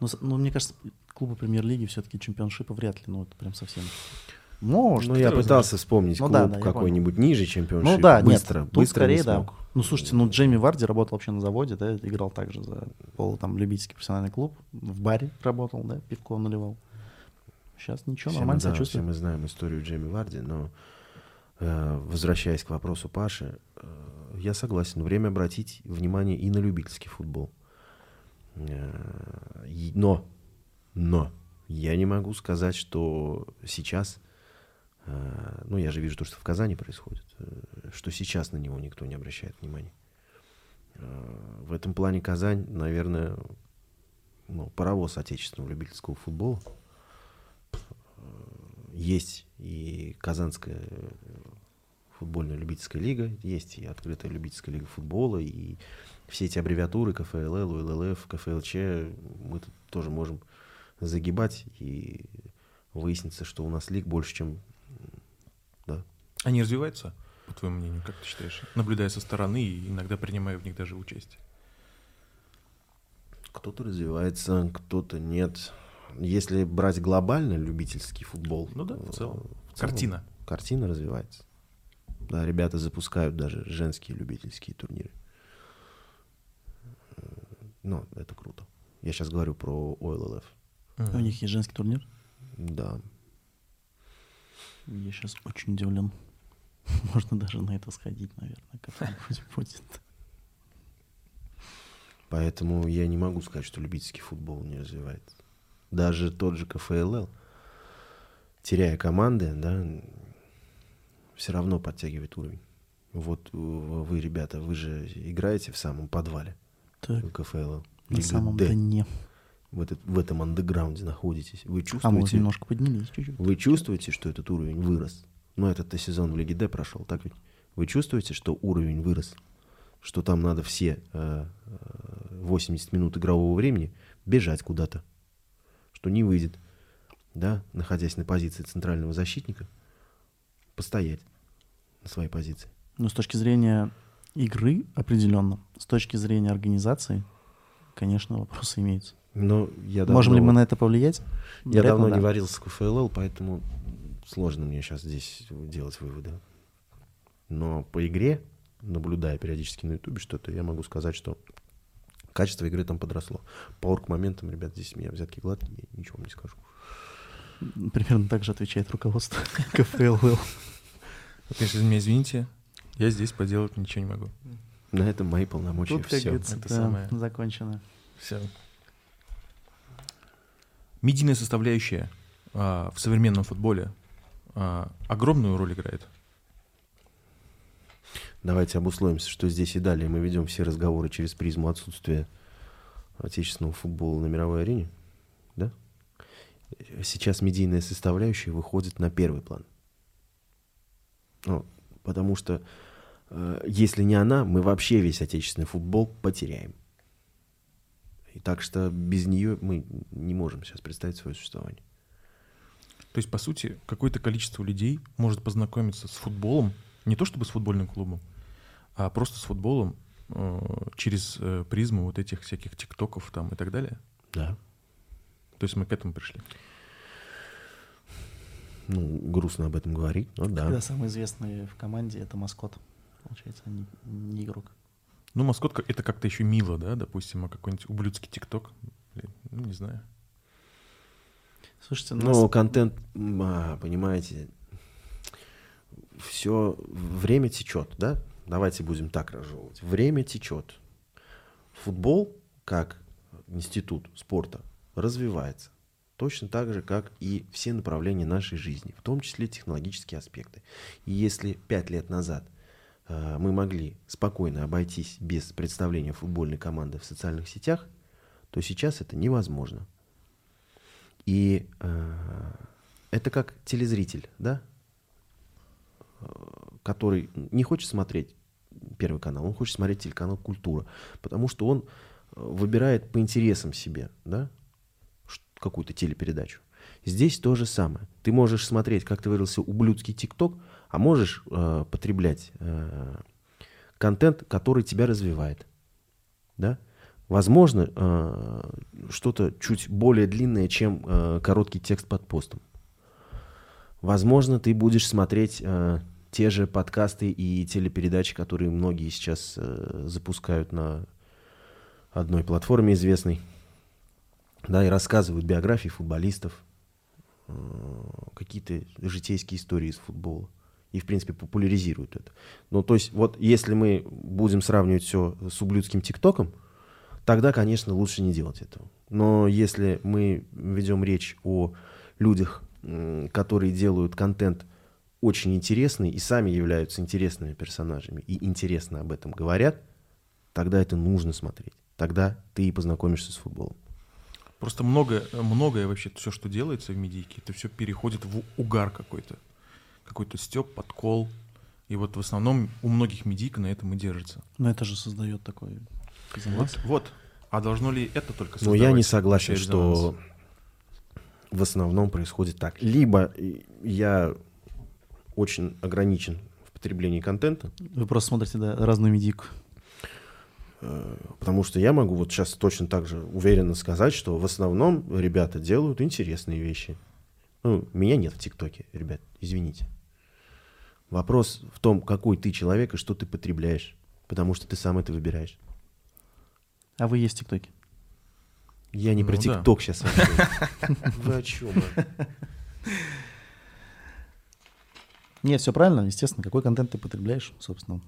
Speaker 3: Ну, ну мне кажется, клубы премьер-лиги все-таки чемпионшипа вряд ли, ну, это прям совсем. Может.
Speaker 2: Ну, я пытался вспомнить ну, клуб да, да, какой-нибудь ниже чемпионшипа.
Speaker 3: Ну да, быстро, нет, быстро скорее, не смог. да. Ну, слушайте, ну, Джейми Варди работал вообще на заводе, да, играл также за пол, там, любительский профессиональный клуб, в баре работал, да, пивко наливал. Сейчас ничего, все нормально
Speaker 2: мы, да, Все мы знаем историю Джейми Варди, но э, возвращаясь к вопросу Паши, э, я согласен, время обратить внимание и на любительский футбол. Э, но, но я не могу сказать, что сейчас, э, ну я же вижу то, что в Казани происходит, э, что сейчас на него никто не обращает внимания. В этом плане Казань, наверное, ну, паровоз отечественного любительского футбола. Есть и Казанская футбольная любительская лига, есть и открытая любительская лига футбола, и все эти аббревиатуры КФЛЛ, УЛЛФ, КФЛЧ, мы тут тоже можем загибать и выяснится, что у нас лиг больше, чем... Да.
Speaker 1: Они развиваются, по твоему мнению, как ты считаешь? Наблюдая со стороны и иногда принимая в них даже участие.
Speaker 2: Кто-то развивается, кто-то нет. Если брать глобально любительский футбол...
Speaker 1: Ну да, в целом. В целом картина.
Speaker 2: Картина развивается. Да, ребята запускают даже женские любительские турниры. Ну, это круто. Я сейчас говорю про OLLF.
Speaker 3: У них есть женский турнир?
Speaker 2: Да.
Speaker 3: Я сейчас очень удивлен. Можно даже на это сходить, наверное, как-нибудь будет.
Speaker 2: Поэтому я не могу сказать, что любительский футбол не развивается. Даже тот же КФЛЛ, теряя команды, да, все равно подтягивает уровень. Вот э, вы, ребята, вы же играете в самом подвале
Speaker 3: Так,
Speaker 2: КФЛ.
Speaker 3: на
Speaker 2: Лига
Speaker 3: самом
Speaker 2: Д.
Speaker 3: дне.
Speaker 2: В, этот, в этом андеграунде находитесь. Вы
Speaker 3: А мы
Speaker 2: чувствуете,
Speaker 3: немножко поднялись чуть-чуть.
Speaker 2: вы чувствуете, что этот уровень вырос? Но этот-то сезон в Лиге Д прошел, так ведь? Вы чувствуете, что уровень вырос? Что там надо все э, э, 80 минут игрового времени бежать куда-то? Что не выйдет, да, находясь на позиции центрального защитника, постоять на своей позиции.
Speaker 3: Но с точки зрения игры определенно, с точки зрения организации, конечно, вопросы имеются.
Speaker 2: Но я
Speaker 3: Можем ли
Speaker 2: давно-
Speaker 3: мы на это повлиять?
Speaker 2: Я
Speaker 3: Вероятно,
Speaker 2: давно
Speaker 3: да.
Speaker 2: не варился с КФЛЛ, поэтому сложно мне сейчас здесь делать выводы. Но по игре, наблюдая периодически на Ютубе что-то, я могу сказать, что качество игры там подросло. По орг-моментам, ребят, здесь меня взятки гладкие, я ничего вам не скажу.
Speaker 3: Примерно так же отвечает руководство КФЛ.
Speaker 1: Конечно, меня извините, я здесь поделать ничего не могу.
Speaker 2: На этом мои полномочия
Speaker 3: Тут, как
Speaker 2: все.
Speaker 3: говорится,
Speaker 1: это
Speaker 3: да,
Speaker 1: самое.
Speaker 3: закончено.
Speaker 1: Все. Медийная составляющая а, в современном футболе а, огромную роль играет.
Speaker 2: Давайте обусловимся, что здесь и далее мы ведем все разговоры через призму отсутствия отечественного футбола на мировой арене. Да? Сейчас медийная составляющая выходит на первый план. Ну, потому что э, если не она, мы вообще весь отечественный футбол потеряем. И так что без нее мы не можем сейчас представить свое существование.
Speaker 1: То есть, по сути, какое-то количество людей может познакомиться с футболом, не то чтобы с футбольным клубом, а просто с футболом э, через э, призму вот этих всяких тиктоков там и так далее.
Speaker 2: Да.
Speaker 1: То есть мы к этому пришли.
Speaker 2: Ну, грустно об этом говорить, но да.
Speaker 3: Когда самый известный в команде это маскот, получается, а не, не игрок.
Speaker 1: Ну, маскот это как-то еще мило, да, допустим, а какой-нибудь ублюдский тикток, ну, не знаю.
Speaker 3: Слушайте,
Speaker 2: Ну,
Speaker 3: нас-
Speaker 2: контент, м, а, понимаете, все время течет, да? Давайте будем так разжевывать. Время течет. Футбол, как институт спорта, развивается. Точно так же, как и все направления нашей жизни, в том числе технологические аспекты. И если пять лет назад э, мы могли спокойно обойтись без представления футбольной команды в социальных сетях, то сейчас это невозможно. И э, это как телезритель, да, Э, который не хочет смотреть Первый канал, он хочет смотреть телеканал «Культура», потому что он э, выбирает по интересам себе, да, какую-то телепередачу. Здесь то же самое. Ты можешь смотреть, как ты выразился, ублюдский ТикТок, а можешь э, потреблять э, контент, который тебя развивает. Да? Возможно, э, что-то чуть более длинное, чем э, короткий текст под постом. Возможно, ты будешь смотреть э, те же подкасты и телепередачи, которые многие сейчас э, запускают на одной платформе известной, да, и рассказывают биографии футболистов, э, какие-то житейские истории из футбола. И, в принципе, популяризируют это. Ну, то есть, вот если мы будем сравнивать все с ублюдским ТикТоком, тогда, конечно, лучше не делать этого. Но если мы ведем речь о людях, которые делают контент очень интересный и сами являются интересными персонажами и интересно об этом говорят, тогда это нужно смотреть. Тогда ты и познакомишься с футболом.
Speaker 1: Просто многое, многое вообще, все, что делается в медийке, это все переходит в угар какой-то. Какой-то степ, подкол. И вот в основном у многих медийка на этом и держится.
Speaker 3: Но это же создает такой резонанс.
Speaker 1: Вот, вот. А должно ли это только
Speaker 2: Но я не
Speaker 1: создавать
Speaker 2: согласен, что в основном происходит так. Либо и- я очень ограничен в потреблении контента,
Speaker 3: Вы просто смотрите да, разную медийку.
Speaker 2: Э, потому что я могу вот сейчас точно так же уверенно сказать, что в основном ребята делают интересные вещи. Ну, меня нет в ТикТоке, ребят, извините. Вопрос в том, какой ты человек и что ты потребляешь, потому что ты сам это выбираешь.
Speaker 3: А вы есть в ТикТоке?
Speaker 2: Я не про
Speaker 1: Ну да.
Speaker 2: ТикТок сейчас вообще. Вы о чем? а?
Speaker 3: Нет, все правильно, естественно. Какой контент ты потребляешь, собственно.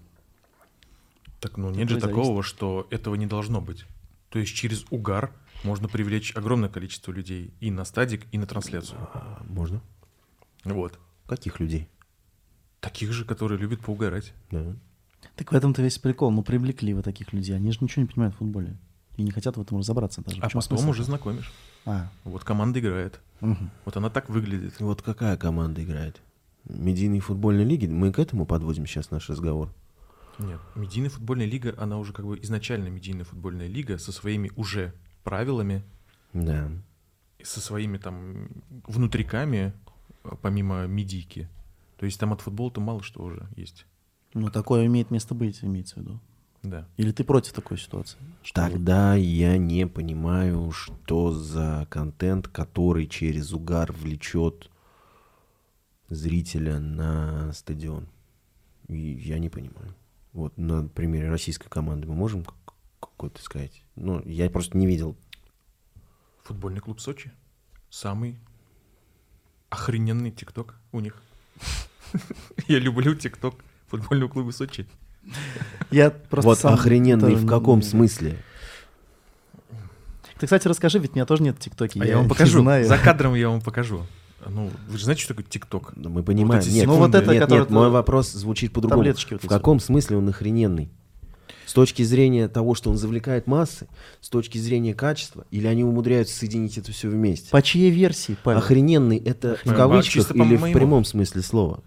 Speaker 1: Так, ну нет же
Speaker 3: зависит.
Speaker 1: такого, что этого не должно быть. То есть через угар можно привлечь огромное количество людей и на стадик, и на трансляцию.
Speaker 2: А, Можно?
Speaker 1: Вот.
Speaker 2: Каких людей?
Speaker 1: Таких же, которые любят поугарать.
Speaker 2: Да.
Speaker 3: Так в этом-то весь прикол. Ну, привлекли вы таких людей. Они же ничего не понимают в футболе. И не хотят в этом разобраться даже.
Speaker 1: А потом
Speaker 3: смысл?
Speaker 1: уже знакомишь.
Speaker 3: А,
Speaker 1: Вот команда играет.
Speaker 3: мгм.
Speaker 1: Вот она так выглядит.
Speaker 2: Вот какая команда играет? Медийные футбольные лиги? Мы к этому подводим сейчас наш разговор.
Speaker 1: Нет, медийная футбольная лига, она уже как бы изначально медийная футбольная лига со своими уже правилами,
Speaker 2: Да.
Speaker 1: со своими там внутриками, э, помимо медийки. То есть там от футбола-то мало что уже есть.
Speaker 3: Ну, такое имеет место быть, имеется в виду.
Speaker 1: Да.
Speaker 3: Или ты против такой ситуации? Что вот-
Speaker 2: Тогда я не понимаю, что за контент, который через угар влечет зрителя на стадион. И я не понимаю. Вот на примере российской команды мы можем как- какой-то сказать? Ну, я просто не видел.
Speaker 1: Футбольный клуб Сочи. Самый охрененный ТикТок у них. Я люблю ТикТок футбольного клуба Сочи.
Speaker 3: Я просто
Speaker 2: вот
Speaker 3: сам
Speaker 2: охрененный в каком смысле?
Speaker 3: Ты, кстати, расскажи, ведь у меня тоже нет ТикТоки.
Speaker 1: А я вам
Speaker 3: не
Speaker 1: покажу.
Speaker 3: знаю.
Speaker 1: За кадром я вам покажу. Ну, вы же знаете, что такое ТикТок?
Speaker 2: Да мы понимаем.
Speaker 1: эти
Speaker 2: нет,
Speaker 1: Ну, вот
Speaker 3: это,
Speaker 2: нет, нет, мой вопрос звучит по-другому.
Speaker 3: Вот
Speaker 2: в каком смысле он охрененный? С точки зрения того, что он завлекает массы, с точки зрения качества, или они умудряются соединить это все вместе?
Speaker 3: По чьей версии, Павел?
Speaker 2: Охрененный это в кавычках
Speaker 1: по
Speaker 2: или в прямом смысле слова?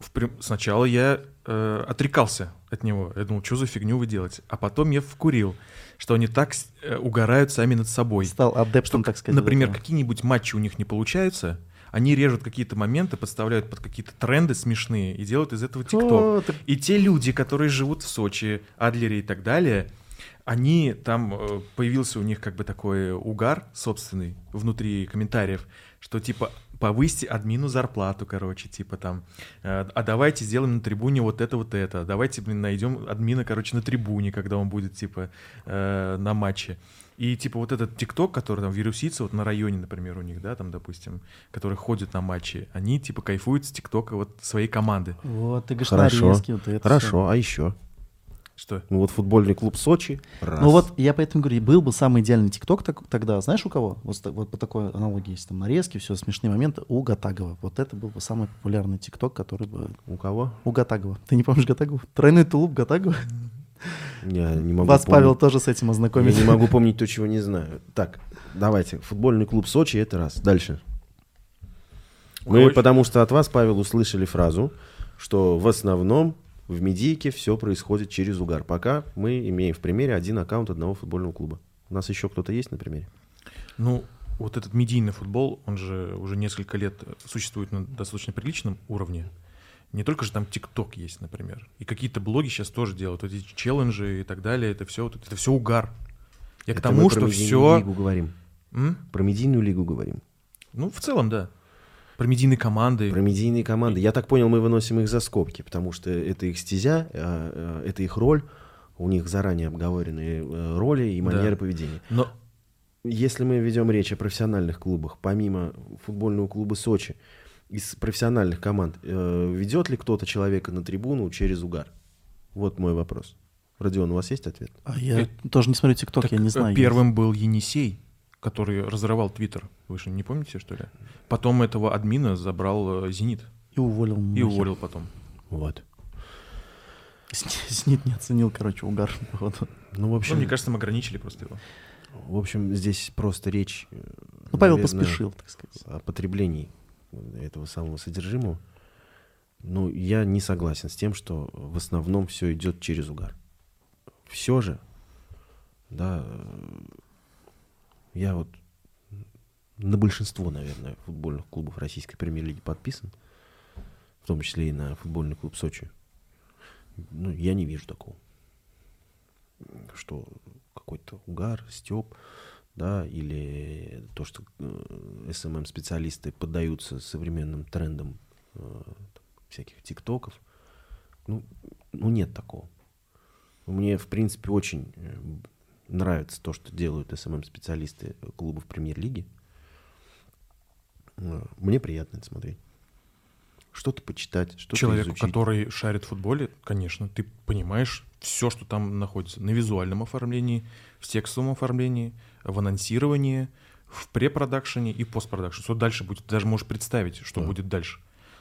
Speaker 1: В прям- Сначала я э, отрекался от него. Я думал, что за фигню вы делаете? А потом я вкурил, что они так э, угорают сами над собой.
Speaker 3: Стал адептом, так сказать.
Speaker 1: Например, какие-нибудь матчи у них не получаются, они режут какие-то моменты, подставляют под какие-то тренды смешные и делают из этого ТикТок.
Speaker 3: Ты-
Speaker 1: И те люди, которые живут в Сочи, Адлере и так далее, они там э, появился у них как бы такой угар собственный внутри комментариев, что типа повысьте админу зарплату, короче, типа там, э, а давайте сделаем на трибуне вот это, вот это, давайте, блин, найдем админа, короче, на трибуне, когда он будет, типа, э, на матче. И, типа, вот этот ТикТок, который там вирусится, вот на районе, например, у них, да, там, допустим, которые ходят на матчи, они, типа, кайфуют с ТикТока вот своей команды.
Speaker 3: Вот, ты говоришь,
Speaker 2: Хорошо.
Speaker 3: нарезки, вот это
Speaker 2: Хорошо, а еще?
Speaker 1: Что?
Speaker 2: Ну вот футбольный клуб Сочи.
Speaker 3: всё.
Speaker 2: Раз.
Speaker 3: Ну вот я поэтому говорю, был бы самый идеальный ТикТок так- тогда, знаешь, у кого? Вот, вот по такой аналогии есть там нарезки, все смешные моменты, у Гатагова. Вот это был бы самый популярный ТикТок, который бы...
Speaker 2: У кого?
Speaker 3: У Гатагова. Ты не помнишь Гатагова? Тройной тулуп Гатагова?
Speaker 2: Я не могу
Speaker 3: Вас
Speaker 2: помнить.
Speaker 3: Павел тоже с этим
Speaker 2: Я
Speaker 3: ознакомит.
Speaker 2: не могу помнить то, чего не знаю. Так, давайте. Футбольный клуб Сочи, это раз. Дальше. Мы,
Speaker 1: Короче.
Speaker 2: потому что от вас, Павел, услышали фразу, что в основном в медийке все происходит через угар. Пока мы имеем в примере один аккаунт одного футбольного клуба. У нас еще кто-то есть на примере?
Speaker 1: Ну, вот этот медийный футбол, он же уже несколько лет существует на достаточно приличном уровне. Не только же там ТикТок есть, например. И какие-то блоги сейчас тоже делают. Вот эти челленджи и так далее. Это все, это все угар. Я к
Speaker 2: Это
Speaker 1: тому,
Speaker 2: мы про
Speaker 1: что все...
Speaker 2: лигу говорим.
Speaker 1: М?
Speaker 2: Про медийную лигу говорим.
Speaker 1: Ну, в целом, да. Про медийные команды.
Speaker 2: Про медийные команды. Я так понял, мы выносим их за скобки, потому что это их стезя, э, э, это их роль. У них заранее обговоренные э, роли и манеры
Speaker 1: Да.
Speaker 2: поведения.
Speaker 1: Но
Speaker 2: Если мы ведем речь о профессиональных клубах, помимо футбольного клуба Сочи, из профессиональных команд, э, ведет ли кто-то человека на трибуну через угар? Вот мой вопрос. Родион, у вас есть ответ?
Speaker 3: А я
Speaker 1: Это-
Speaker 3: тоже не смотрю ТикТок, я не
Speaker 1: э,
Speaker 3: знаю.
Speaker 1: первым был Енисей, который разрывал Твиттер. Вы же не помните, что ли? Потом этого админа забрал э, Зенит.
Speaker 3: И уволил.
Speaker 1: И
Speaker 3: нахер.
Speaker 1: уволил потом.
Speaker 2: Вот.
Speaker 3: Зенит не оценил, короче, угар. походу.
Speaker 2: Ну, в
Speaker 1: Ну,
Speaker 2: общем,
Speaker 1: мне кажется, мы ограничили просто его.
Speaker 2: в общем, здесь просто речь, э,
Speaker 3: Ну, Павел
Speaker 2: наверное,
Speaker 3: поспешил, так сказать.
Speaker 2: о потреблении этого самого содержимого. Ну, я не согласен с тем, что в основном все идет через угар. Все же, да, э, я вот на большинство, наверное, футбольных клубов российской премьер-лиги подписан, в том числе и на футбольный клуб Сочи. Ну, я не вижу такого, что какой-то угар, степ, да, или то, что СММ-специалисты поддаются современным трендам э, всяких тиктоков. Ну, ну, нет такого. Мне, в принципе, очень э, нравится то, что делают СММ-специалисты клубов премьер-лиги. Э, Мне приятно это смотреть. Что-то почитать, что-то
Speaker 1: Человеку,
Speaker 2: изучить.
Speaker 1: который шарит в футболе, конечно, ты понимаешь все, что там находится. На визуальном оформлении, в текстовом оформлении, в анонсировании, в препродакшене и постпродакшене. Что дальше будет, даже можешь представить, что
Speaker 2: Да.
Speaker 1: будет дальше.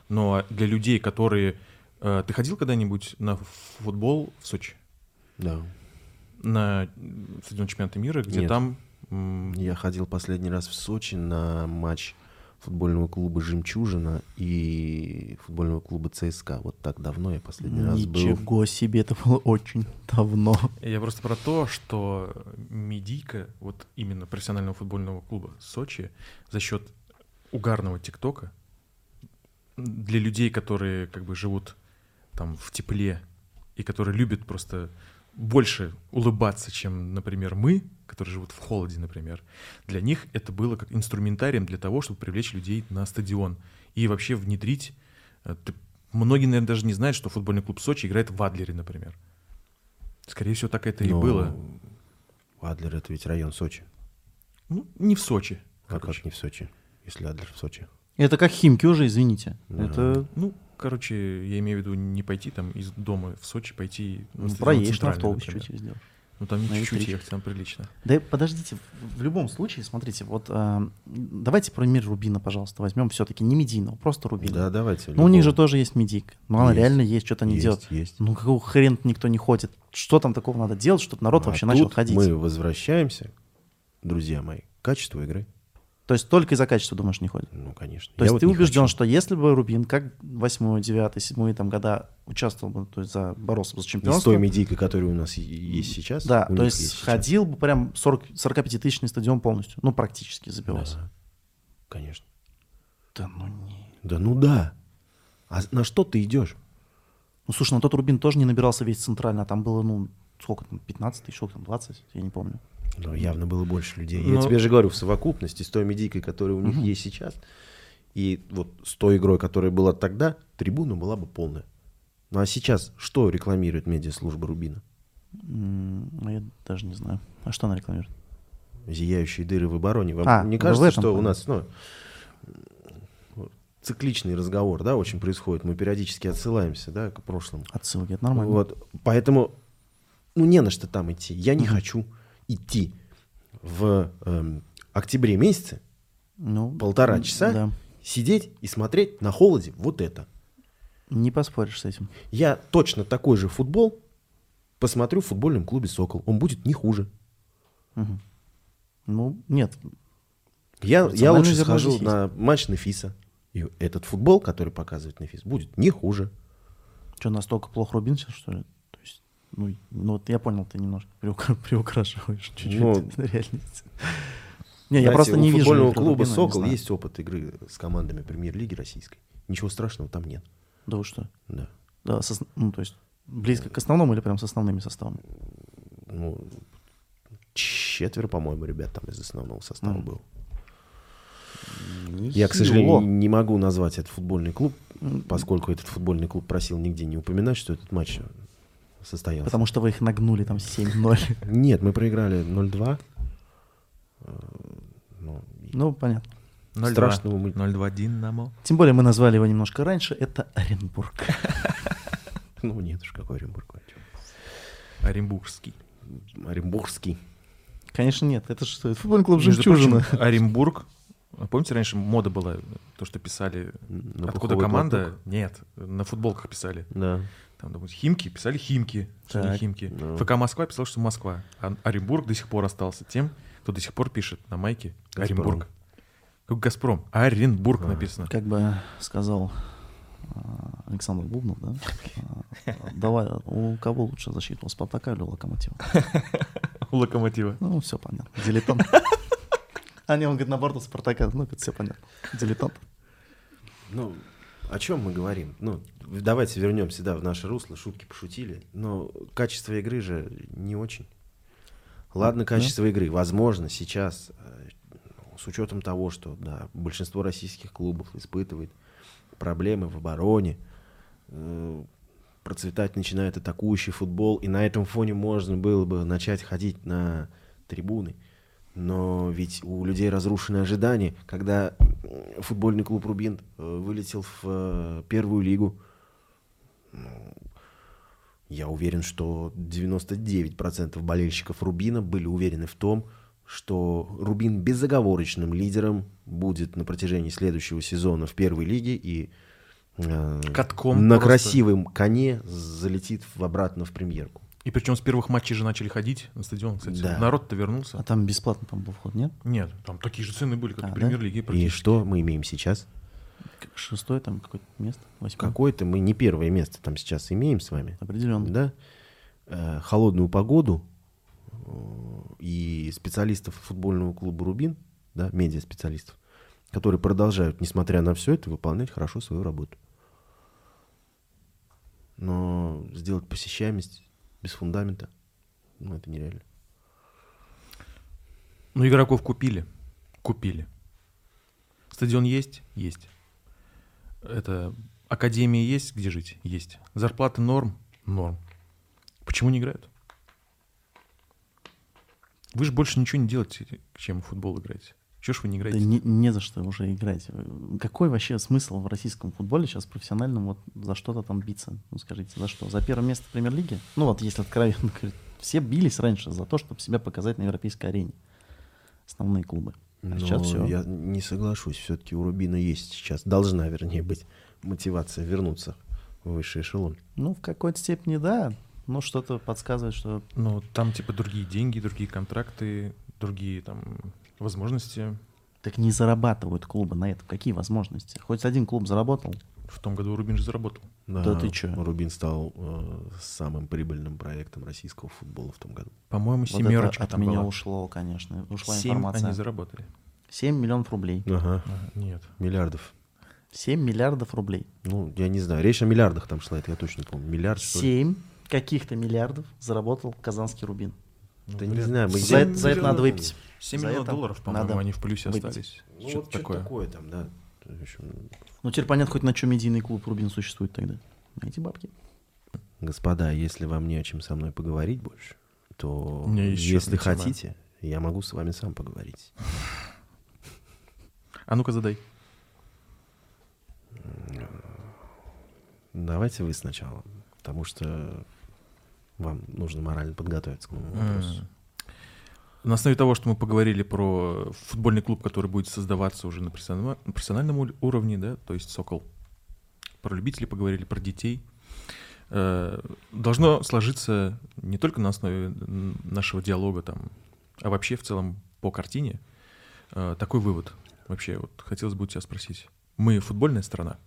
Speaker 1: Но для людей, которые... э, Ты ходил когда-нибудь на футбол в Сочи?
Speaker 2: Да.
Speaker 1: На стадион чемпионата мира, где
Speaker 2: Нет.
Speaker 1: там... м,
Speaker 2: Я ходил последний раз в Сочи на матч футбольного клуба «Жемчужина» и футбольного клуба ЦСКА. Вот так давно я последний раз был.
Speaker 3: Ничего себе, это было очень давно.
Speaker 1: Я просто про то, что медийка вот именно профессионального футбольного клуба Сочи за счет угарного ТикТока для людей, которые как бы живут там в тепле и которые любят просто больше улыбаться, чем, например, мы, которые живут в холоде, например, для них это было как инструментарием для того, чтобы привлечь людей на стадион и вообще внедрить. э, ты- Многие, наверное, даже не знают, что футбольный клуб Сочи играет в Адлере, например. Скорее всего, так это и
Speaker 2: Но
Speaker 1: было.
Speaker 2: Адлер — это ведь район Сочи.
Speaker 1: Ну, не в Сочи.
Speaker 2: А
Speaker 1: короче.
Speaker 2: как не в Сочи, если Адлер в Сочи?
Speaker 3: Это как Химки уже, извините.
Speaker 2: Да.
Speaker 3: Это
Speaker 1: Ну, короче, я имею в виду не пойти там из дома в Сочи, пойти
Speaker 3: ну, проедешь на автобус
Speaker 1: например.
Speaker 3: чуть сделаешь.
Speaker 1: Ну, там не чуть-чуть ехать, там прилично.
Speaker 3: Да подождите, в, любом случае, смотрите, вот а, давайте про мир Рубина, пожалуйста, возьмем все-таки не медийного, просто Рубина.
Speaker 2: Да, давайте.
Speaker 3: Ну, у них же тоже есть медийка. Ну, она реально есть, что-то они
Speaker 2: есть,
Speaker 3: делают.
Speaker 2: Есть.
Speaker 3: Ну, какого хрена никто не ходит? Что там такого надо делать, чтобы народ
Speaker 2: А
Speaker 3: вообще начал
Speaker 2: тут
Speaker 3: ходить?
Speaker 2: мы возвращаемся, друзья мои, к качеству игры.
Speaker 3: То есть только из-за качества, думаешь, не ходит?
Speaker 2: Ну, конечно.
Speaker 3: То
Speaker 2: Я
Speaker 3: есть
Speaker 2: вот
Speaker 3: ты убежден,
Speaker 2: хочу.
Speaker 3: что если бы Рубин, как 8, 9, 7 там года участвовал бы, то есть за, боролся за
Speaker 2: И с
Speaker 3: чемпионство,
Speaker 2: той медийкой, которая у нас есть сейчас.
Speaker 3: да, то есть
Speaker 2: есть сейчас.
Speaker 3: ходил бы прям 40, 45-тысячный стадион полностью, ну, практически забивался.
Speaker 2: Да, конечно.
Speaker 3: Да ну не.
Speaker 2: Да ну да. А на что ты идешь?
Speaker 3: Ну, слушай, ну тот Рубин тоже не набирался весь центрально, а там было, ну, сколько там, 15 тысяч, сколько там, 20, я не помню.
Speaker 2: Ну, явно было больше людей.
Speaker 1: Но-
Speaker 2: Я тебе же говорю, в совокупности с той медийкой, которая у них есть сейчас, и вот с той игрой, которая была тогда, трибуна была бы полная. Ну а сейчас что рекламирует медиаслужба Рубина?
Speaker 3: Ну, я даже не знаю. А что она рекламирует?
Speaker 2: Зияющие дыры в обороне. Вам
Speaker 3: А,
Speaker 2: не кажется,
Speaker 3: этом
Speaker 2: что у нас ну, цикличный разговор, да, очень происходит. Мы периодически отсылаемся, да, к прошлому.
Speaker 3: Отсылки, это нормально.
Speaker 2: Вот, поэтому, ну, не на что там идти. Я не хочу идти в эм, октябре месяце
Speaker 3: Ну,
Speaker 2: полтора часа
Speaker 3: Да.
Speaker 2: сидеть и смотреть на холоде вот это.
Speaker 3: Не поспоришь с этим.
Speaker 2: Я точно такой же футбол посмотрю в футбольном клубе «Сокол». Он будет не хуже.
Speaker 3: Мгм. Ну, нет.
Speaker 2: Я, я лучше схожу
Speaker 3: здесь
Speaker 2: на матч Нефиса. И этот футбол, который показывает Нефис, будет не хуже.
Speaker 3: Что, настолько плохо Рубин сейчас, что ли? Ну, ну, вот я понял, ты немножко приукра- приукрашиваешь чуть-чуть
Speaker 2: Ну,
Speaker 3: реальность. Не, я просто не
Speaker 2: у
Speaker 3: вижу.
Speaker 2: футбольного
Speaker 3: игры
Speaker 2: клуба «Сокол» есть опыт игры с командами премьер-лиги российской. Ничего страшного там нет.
Speaker 3: Да вы что?
Speaker 2: Да.
Speaker 3: Да, со- ну, то есть, близко к основному или прям с основными составами?
Speaker 2: Ну, четверо, по-моему, ребят там из основного состава
Speaker 3: Мгм.
Speaker 2: было. Я, к сожалению, не могу назвать этот футбольный клуб, поскольку этот футбольный клуб просил нигде не упоминать, что этот матч состоялся.
Speaker 3: Потому что вы их нагнули там 7-0.
Speaker 2: Нет, мы проиграли 0-2. Э, ну,
Speaker 3: Ну, понятно.
Speaker 1: 0-2.
Speaker 2: Страшного мы-
Speaker 1: 0-2 Динамо.
Speaker 3: Тем более мы назвали его немножко раньше. Это Оренбург.
Speaker 2: Ну, нет уж, какой Оренбург.
Speaker 1: Оренбургский.
Speaker 2: Оренбургский.
Speaker 3: Конечно, нет. Это что? Это футбольный клуб «Жемчужина».
Speaker 1: Оренбург. А Помните, раньше мода была, то, что писали,
Speaker 2: На
Speaker 1: откуда команда?
Speaker 2: платок.
Speaker 1: Нет, на футболках писали.
Speaker 2: Да.
Speaker 1: Там, допустим, Химки, писали Химки, что не
Speaker 3: Так.
Speaker 1: Химки.
Speaker 2: Ну.
Speaker 1: ФК Москва писал, что Москва. А Оренбург до сих пор остался тем, кто до сих пор пишет на майке
Speaker 2: «Газпром».
Speaker 1: Оренбург. Как Газпром. Оренбург
Speaker 2: А.
Speaker 1: написано.
Speaker 3: Как бы сказал а, Александр Бубнов, да? Давай, у кого лучше защита, у Спартака или у Локомотива?
Speaker 1: У Локомотива.
Speaker 3: Ну, все понятно. Дилетант. А не, он говорит, на борту Спартака. Ну, это все понятно. Дилетант.
Speaker 2: Ну, о чем мы говорим? Ну, давайте вернемся, да, в наше русло, шутки пошутили, но качество игры же не очень. Ладно, качество игры, возможно, сейчас, э, с учетом того, что, да, большинство российских клубов испытывает проблемы в обороне, э, процветать начинает атакующий футбол, и на этом фоне можно было бы начать ходить на трибуны. Но ведь у людей разрушены ожидания. Когда футбольный клуб «Рубин» э, вылетел в э, первую лигу, ну, я уверен, что 99% болельщиков «Рубина» были уверены в том, что Рубин безоговорочным лидером будет на протяжении следующего сезона в первой лиге и э,
Speaker 1: Катком
Speaker 2: на
Speaker 1: просто.
Speaker 2: красивом коне залетит в, обратно в премьерку.
Speaker 1: И причем с первых матчей же начали ходить на стадион, кстати.
Speaker 2: Да.
Speaker 1: Народ-то
Speaker 3: А
Speaker 1: вернулся.
Speaker 3: там бесплатно, по-моему, был вход, нет?
Speaker 1: Нет, там такие же цены были, как
Speaker 3: А,
Speaker 1: в
Speaker 3: да?
Speaker 1: премьер-лиге.
Speaker 2: И
Speaker 1: практически.
Speaker 2: что мы имеем сейчас?
Speaker 3: Шестое там какое-то место? Восьмое?
Speaker 2: Какое-то мы не первое место там сейчас имеем с вами.
Speaker 3: Определенно.
Speaker 2: Да? Э, холодную погоду э, и специалистов футбольного клуба «Рубин», да, медиа-специалистов, которые продолжают, несмотря на все это, выполнять хорошо свою работу. Но сделать посещаемость без фундамента, ну, это нереально.
Speaker 1: Ну, игроков купили. Купили. Стадион есть? Есть. Это академия есть, где жить? Есть. Зарплаты норм? Норм. Почему не играют? Вы же больше ничего не делаете, чем в футбол играете. Чего ж вы не
Speaker 3: Да
Speaker 1: играете?
Speaker 3: не, не за что уже играть. Какой вообще смысл в российском футболе сейчас профессиональном вот за что-то там биться? Ну скажите, за что? За первое место в премьер-лиге? Ну вот если откровенно говорить, все бились раньше за то, чтобы себя показать на европейской арене. Основные клубы. А
Speaker 2: Но
Speaker 3: сейчас все.
Speaker 2: я не соглашусь. Все-таки у Рубина есть сейчас, должна, вернее, быть мотивация вернуться в высший эшелон.
Speaker 3: Ну, в какой-то степени да, но что-то подсказывает, что
Speaker 1: Ну, там типа другие деньги, другие контракты, другие там возможности.
Speaker 3: так не зарабатывают клубы на этом. Какие возможности? Хоть один клуб заработал.
Speaker 1: В том году Рубин же заработал.
Speaker 3: Да ты чё?
Speaker 2: Рубин стал э, самым прибыльным проектом российского футбола в том году.
Speaker 1: По-моему,
Speaker 3: Вот это
Speaker 1: семерочка
Speaker 3: от
Speaker 1: там
Speaker 3: меня
Speaker 1: была.
Speaker 3: ушло, конечно. Ушла
Speaker 1: Семь
Speaker 3: информация.
Speaker 1: они заработали.
Speaker 3: 7 миллионов рублей.
Speaker 2: Ага,
Speaker 1: Ага, Нет.
Speaker 2: миллиардов.
Speaker 3: 7 миллиардов рублей.
Speaker 2: Ну, я не знаю, речь о миллиардах там шла, это я точно помню. Миллиард, что ли?
Speaker 3: 7 каких-то миллиардов заработал казанский Рубин.
Speaker 2: Да не знаю, мы
Speaker 3: За, за это надо выпить.
Speaker 1: 7
Speaker 3: За
Speaker 1: миллионов долларов, по-моему, они в плюсе
Speaker 3: выпить.
Speaker 1: остались.
Speaker 2: Ну,
Speaker 1: Что-то
Speaker 2: вот
Speaker 1: такое.
Speaker 2: такое там, да.
Speaker 3: Ну, теперь понятно, хоть на чем медийный клуб Рубин существует тогда. На эти бабки.
Speaker 2: Господа, если вам не о чем со мной поговорить больше, то если
Speaker 1: тема.
Speaker 2: хотите, я могу с вами сам поговорить.
Speaker 1: А ну-ка задай.
Speaker 2: Давайте вы сначала, потому что вам нужно морально подготовиться к моему вопросу.
Speaker 1: На основе того, что мы поговорили про футбольный клуб, который будет создаваться уже на профессиональном, на профессиональном ур- уровне, да, то есть Сокол, про любителей поговорили, про детей, э, должно сложиться не только на основе нашего диалога там, а вообще в целом по картине э, такой вывод. Вообще, вот хотелось бы у тебя спросить. Мы футбольная страна?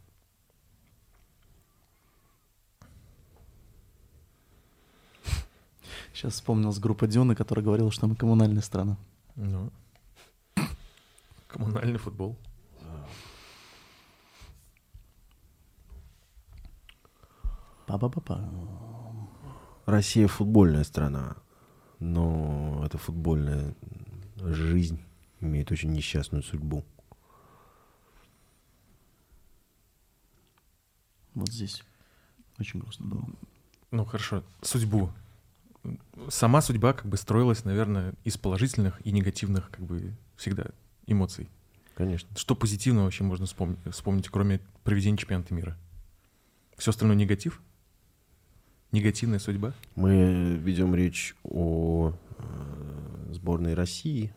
Speaker 3: Сейчас вспомнилась группа Дюны, которая говорила, что мы коммунальная страна.
Speaker 1: Ну, коммунальный футбол.
Speaker 3: Па-па-па-па.
Speaker 2: Россия футбольная страна, но эта футбольная жизнь имеет очень несчастную судьбу.
Speaker 3: Вот здесь. Очень грустно было.
Speaker 1: Ну хорошо, судьбу. Сама судьба как бы строилась, наверное, из положительных и негативных как бы всегда эмоций.
Speaker 2: Конечно.
Speaker 1: Что позитивного вообще можно вспомнить, вспомнить кроме проведения чемпионата мира? Все остальное негатив? Негативная судьба?
Speaker 2: Мы ведем речь о э, сборной России,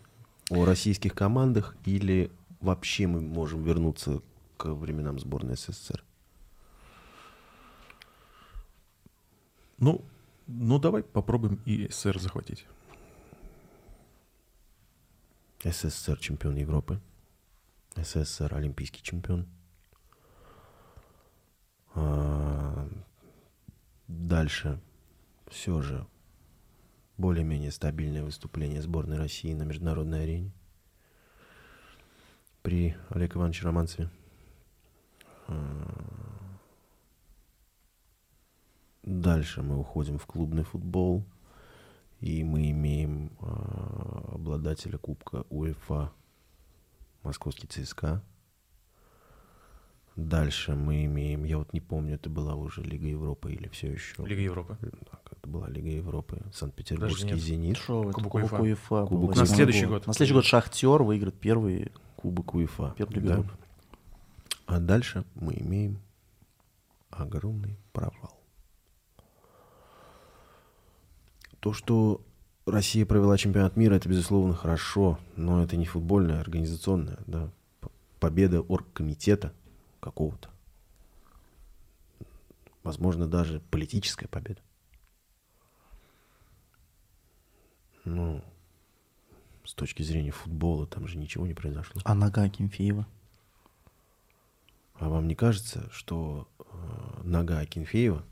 Speaker 2: о российских командах, или вообще мы можем вернуться к временам сборной СССР?
Speaker 1: Ну, ну давай попробуем и СССР захватить.
Speaker 2: СССР чемпион Европы, СССР олимпийский чемпион. А, Дальше все же более-менее стабильное выступление сборной России на международной арене при Олеге Ивановиче Романцеве. А, Дальше мы уходим в клубный футбол. И мы имеем а, обладателя Кубка УЕФА Московский ЦСКА. Дальше мы имеем, я вот не помню, это была уже Лига Европы или все еще.
Speaker 1: Лига Европы.
Speaker 2: Так, Это была Лига Европы, Санкт-Петербургский. «Зенит».
Speaker 3: Шо это?
Speaker 1: Кубок
Speaker 3: Кубок
Speaker 1: УЕФА.
Speaker 3: УЕФА.
Speaker 2: Кубок
Speaker 1: На следующий год.
Speaker 3: На следующий год Шахтер выиграет первый.
Speaker 2: Кубок УЕФА.
Speaker 3: Первая Лига
Speaker 2: да.
Speaker 3: Европы.
Speaker 2: А дальше мы имеем огромный провал. То, что Россия провела чемпионат мира, это, безусловно, хорошо, но это не футбольная, организационная, да, п- победа оргкомитета какого-то. Возможно, даже политическая победа. Ну, с точки зрения футбола, там же ничего не произошло.
Speaker 3: А нога Акинфеева?
Speaker 2: А вам не кажется, что э, нога Акинфеева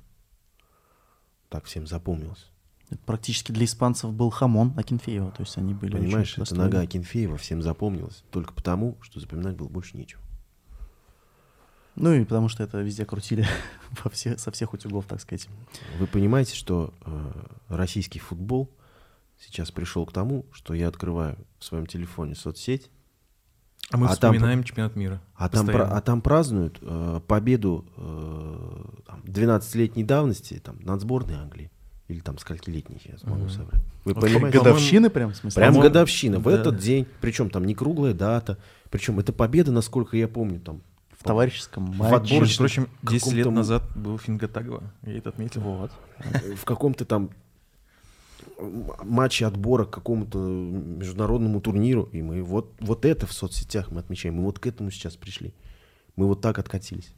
Speaker 2: так всем запомнилась?
Speaker 3: Это практически для испанцев был хамон Акинфеева. То есть они были очень
Speaker 2: Понимаешь, эта нога Акинфеева всем запомнилась только потому, что запоминать было больше нечего.
Speaker 3: Ну и потому что это везде крутили во все, со всех утюгов, так сказать.
Speaker 2: Вы понимаете, что э, российский футбол сейчас пришел к тому, что я открываю в своем телефоне соцсеть,
Speaker 1: А мы
Speaker 2: А там
Speaker 1: вспоминаем чемпионат мира.
Speaker 2: а там,
Speaker 1: Постоянно.
Speaker 2: а там празднуют э, победу э, там, 12-летней давности там, над сборной Англии. Или там скольки-летних, я смогу
Speaker 1: Мгм.
Speaker 2: соврать. Вы
Speaker 1: Вот
Speaker 2: понимаете?
Speaker 1: Годов-
Speaker 3: Годовщины прям, в смысле?
Speaker 2: Прям годовщина, в
Speaker 1: да.
Speaker 2: этот день. Причем там не круглая дата. Причем это победа, насколько я помню, там
Speaker 3: В товарищеском
Speaker 2: В
Speaker 3: матче.
Speaker 1: Между прочим, 10 лет назад был Фингатагова. Я это отметил.
Speaker 3: Вот.
Speaker 2: в каком-то там матче отбора к какому-то международному турниру. И мы вот, вот это в соцсетях мы отмечаем. Мы вот к этому сейчас пришли. Мы вот так откатились.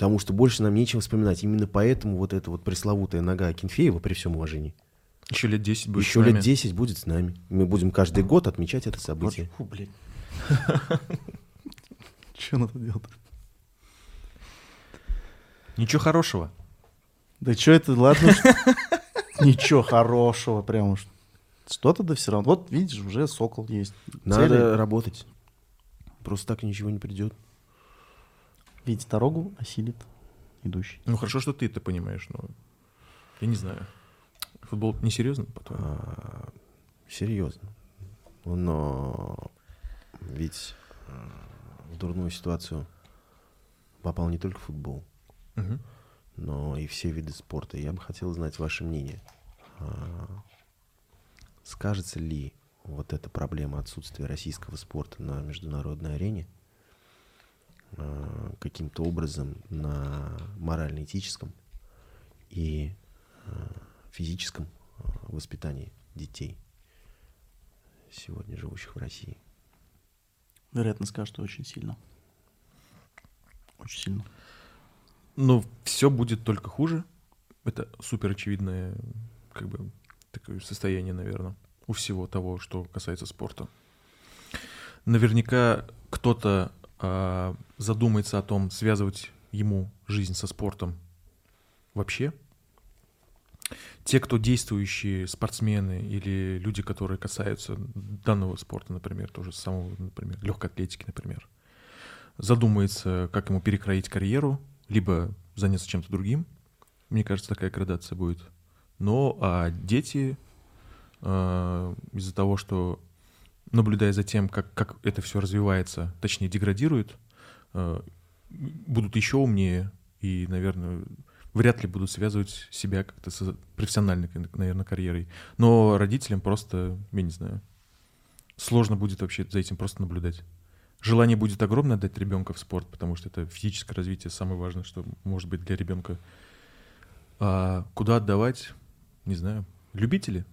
Speaker 2: Потому что больше нам нечего вспоминать. Именно поэтому вот эта вот пресловутая нога Акинфеева, при всем уважении,
Speaker 1: Еще лет 10 будет
Speaker 2: еще
Speaker 1: с
Speaker 2: лет
Speaker 1: нами.
Speaker 2: 10 будет с нами. Мы будем каждый год отмечать это событие.
Speaker 3: Фу, блин. Че надо делать?
Speaker 1: Ничего хорошего.
Speaker 3: Да что это, ладно. что- Ничего хорошего, прям уж. Что-то да все равно. Вот видишь, уже сокол есть.
Speaker 2: Надо работать. Просто так ничего не придет.
Speaker 3: Видеть дорогу осилит идущий.
Speaker 1: Ну хорошо, что ты это понимаешь, но я не знаю. Футбол несерьезно, по-твоему?
Speaker 2: А, серьезно. Но ведь э, в дурную ситуацию попал не только футбол,
Speaker 1: Мгм.
Speaker 2: но и все виды спорта. Я бы хотел знать ваше мнение. А, Скажется ли вот эта проблема отсутствия российского спорта на международной арене каким-то образом на морально-этическом и а, физическом а, воспитании детей, сегодня живущих в России?
Speaker 3: Вероятно, скажут, что очень сильно. Очень сильно.
Speaker 1: Но все будет только хуже. Это супер очевидное как бы такое состояние, наверное, у всего того, что касается спорта. Наверняка кто-то а, задумается о том, связывать ему жизнь со спортом вообще. Те, кто действующие спортсмены или люди, которые касаются данного спорта, например, тоже самого, например, легкой атлетики, например, задумается, как ему перекроить карьеру, либо заняться чем-то другим. Мне кажется, такая градация будет. Но а дети э, из-за того, что наблюдая за тем, как, как это все развивается, точнее деградирует, э, будут еще умнее и, наверное, вряд ли будут связывать себя как-то с профессиональной, наверное, карьерой. Но родителям просто, я не знаю, сложно будет вообще за этим просто наблюдать. Желание будет огромное отдать ребенка в спорт, потому что это физическое развитие самое важное, что может быть для ребенка. А куда отдавать, не знаю. Любители,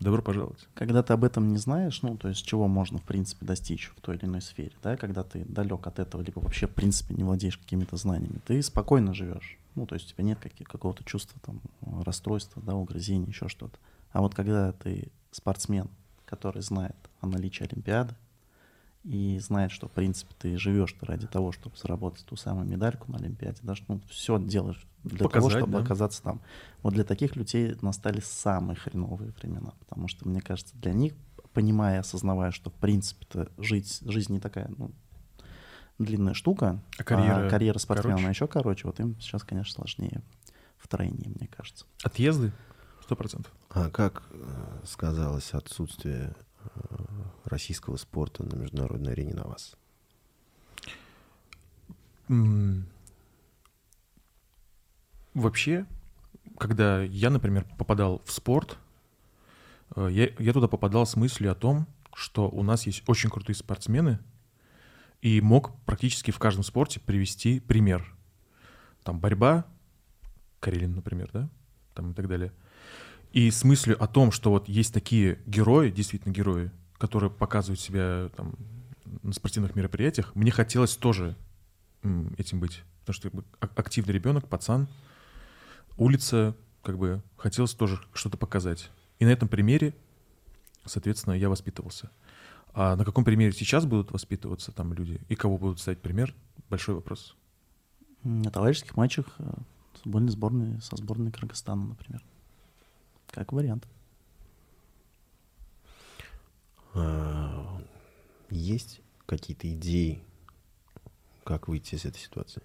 Speaker 1: добро пожаловать.
Speaker 3: Когда ты об этом не знаешь, ну, то есть чего можно, в принципе, достичь в той или иной сфере, да, когда ты далек от этого, либо вообще, в принципе, не владеешь какими-то знаниями, ты спокойно живешь. Ну, то есть у тебя нет каких- какого-то чувства, там, расстройства, да, угрызений, еще что-то. А вот когда ты спортсмен, который знает о наличии Олимпиады, и знает, что, в принципе, ты живешь ради того, чтобы заработать ту самую медальку на Олимпиаде, да, что, ну, все делаешь для того,
Speaker 1: Показать,
Speaker 3: чтобы
Speaker 1: да.
Speaker 3: оказаться там. Вот для таких людей настали самые хреновые времена, потому что, мне кажется, для них, понимая, осознавая, что, в принципе-то, жить, жизнь не такая, ну, длинная штука,
Speaker 1: А карьера
Speaker 3: карьера спортсмена
Speaker 1: короче?
Speaker 3: еще короче, вот им сейчас, конечно, сложнее втройне, мне кажется.
Speaker 1: Отъезды? Сто процентов.
Speaker 2: А как э, сказалось отсутствие российского спорта на международной арене на вас?
Speaker 1: Вообще, когда я, например, попадал в спорт, э, я, я туда попадал с мыслью о том, что у нас есть очень крутые спортсмены, и мог практически в каждом спорте привести пример. Там борьба, Карелин, например, да, там и так далее. И с мыслью о том, что вот есть такие герои, действительно герои, которые показывают себя там на спортивных мероприятиях, мне хотелось тоже этим быть. Потому что как бы, а, активный ребенок, пацан, улица, как бы хотелось тоже что-то показать. И на этом примере, соответственно, я воспитывался. А на каком примере сейчас будут воспитываться там люди и кого будут ставить пример, большой вопрос.
Speaker 3: На товарищеских матчах э, футбольной сборной со сборной Кыргызстана, например. Как вариант.
Speaker 2: А, есть какие-то идеи, как выйти из этой ситуации?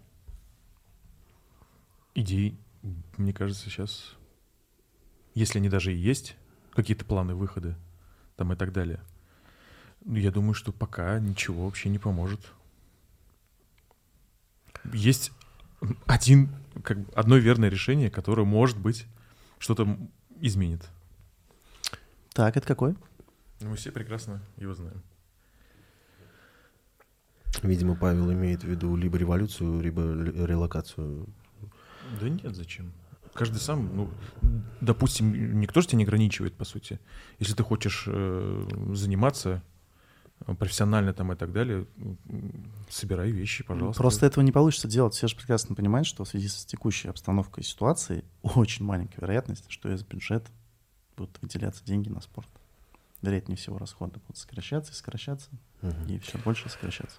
Speaker 1: Идей, мне кажется, сейчас, если они даже и есть, какие-то планы выхода там и так далее, я думаю, что пока ничего вообще не поможет. Есть один, как одно верное решение, которое, может быть, что-то изменит.
Speaker 3: Так, это какое?
Speaker 1: Мы все прекрасно его знаем.
Speaker 2: Видимо, Павел имеет в виду либо революцию, либо релокацию.
Speaker 1: Да нет, зачем? Каждый сам, ну, допустим, никто же тебя не ограничивает, по сути. Если ты хочешь э, заниматься профессионально там и так далее, собирай вещи, пожалуйста.
Speaker 3: Просто этого не получится делать. Все же прекрасно понимают, что в связи с текущей обстановкой и ситуацией очень маленькая вероятность, что из бюджета будут выделяться деньги на спорт. Вероятнее всего расходы будут сокращаться и сокращаться, угу. и все больше сокращаться.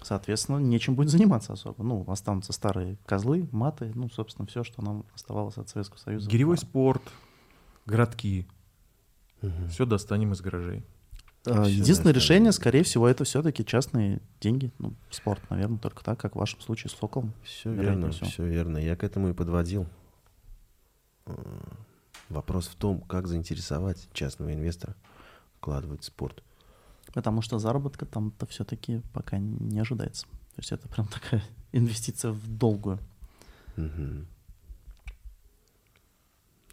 Speaker 3: Соответственно, нечем будет заниматься особо. Ну, останутся старые козлы, маты, ну, собственно, все, что нам оставалось от Советского Союза.
Speaker 1: Гиревой спорт, городки. Угу. Все достанем из гаражей.
Speaker 3: А, единственное решение, скорее всего, это все-таки частные деньги. Ну, спорт, наверное, только так, как в вашем случае с Соколом.
Speaker 2: Все верно, все. все верно. Я к этому и подводил. А, вопрос в том, как заинтересовать частного инвестора вкладывать в спорт.
Speaker 3: Потому что заработка там-то все-таки пока не ожидается. То есть это прям такая инвестиция в долгую. Угу.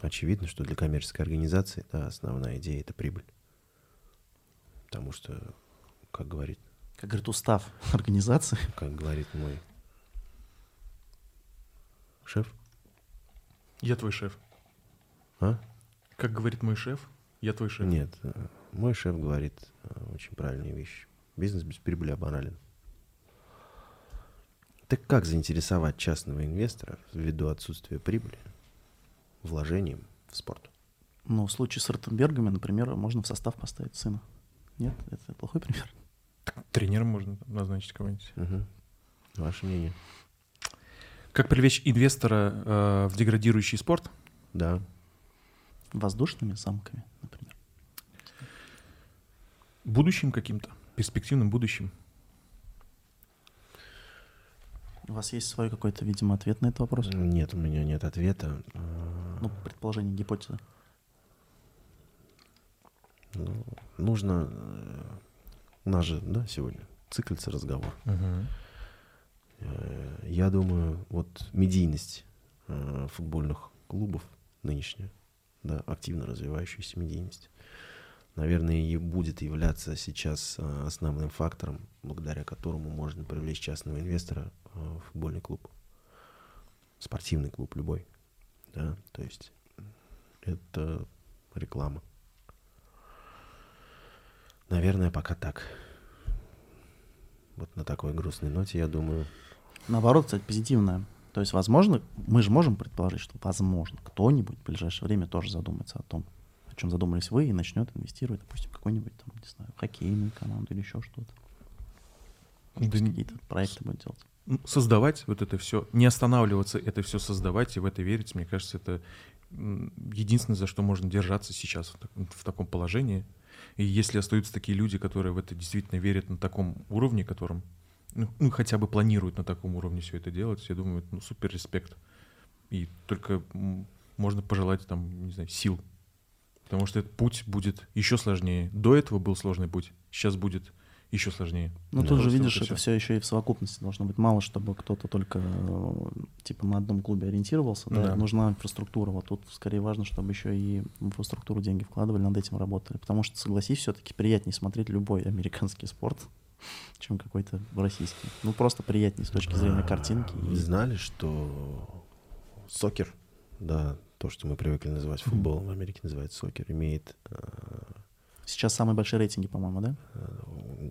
Speaker 2: Очевидно, что для коммерческой организации да, основная идея это прибыль. Потому что, как говорит...
Speaker 3: Как говорит устав организации.
Speaker 2: Как говорит мой шеф.
Speaker 1: Я твой шеф.
Speaker 2: А?
Speaker 1: Как говорит мой шеф, я твой шеф.
Speaker 2: Нет, э, мой шеф говорит э, очень правильные вещи. Бизнес без прибыли обанален. Так как заинтересовать частного инвестора ввиду отсутствия прибыли вложением в спорт?
Speaker 3: Ну, в случае с Ротенбергами, например, можно в состав поставить сына. Нет, это плохой пример.
Speaker 1: Тренером можно назначить кого-нибудь.
Speaker 2: Угу. Ваше мнение?
Speaker 1: Как привлечь инвестора э, в деградирующий спорт?
Speaker 2: Да.
Speaker 3: Воздушными замками, например.
Speaker 1: Будущим каким-то, перспективным будущим.
Speaker 3: У вас есть свой какой-то, видимо, ответ на этот вопрос?
Speaker 2: Нет, у меня нет ответа.
Speaker 3: Ну, предположение, гипотеза.
Speaker 2: Ну, нужно... Э, у нас же, да, сегодня циклится разговор.
Speaker 1: Угу.
Speaker 2: Я думаю, вот медийность э, футбольных клубов нынешняя, да, активно развивающаяся медийность, наверное, и будет являться сейчас основным фактором, благодаря которому можно привлечь частного инвестора в футбольный клуб, спортивный клуб любой, да, то есть это реклама. Наверное, пока так. Вот на такой грустной ноте, я думаю.
Speaker 3: Наоборот, кстати, позитивная. То есть, возможно, мы же можем предположить, что, возможно, кто-нибудь в ближайшее время тоже задумается о том, о чем задумались вы, и начнет инвестировать, допустим, какой-нибудь, там, не знаю, хоккейную команду или еще что-то. Да какие-то проекты будет делать.
Speaker 1: Создавать вот это все, не останавливаться, это все создавать и в это верить, мне кажется, это единственное, за что можно держаться сейчас в таком положении. И если остаются такие люди, которые в это действительно верят на таком уровне, которым, ну, ну хотя бы планируют на таком уровне все это делать, я думаю, ну, супер респект. И только можно пожелать там, не знаю, сил. Потому что этот путь будет еще сложнее. До этого был сложный путь, сейчас будет еще сложнее.
Speaker 3: Ну,
Speaker 2: Да.
Speaker 3: тут же, видишь, это все еще и в совокупности должно быть. Мало, чтобы кто-то только э, типа на одном клубе ориентировался. Да?
Speaker 1: Да.
Speaker 3: Нужна инфраструктура. Вот тут скорее важно, чтобы еще и в инфраструктуру деньги вкладывали, над этим работали. Потому что, согласись, все-таки приятнее смотреть любой американский спорт, чем какой-то российский. Ну, просто приятнее с точки зрения картинки.
Speaker 2: Вы
Speaker 3: и-
Speaker 2: знали, что сокер, да, то, что мы привыкли называть футболом, в Америке называется сокер, имеет э,
Speaker 3: Сейчас самые большие рейтинги, по-моему, да?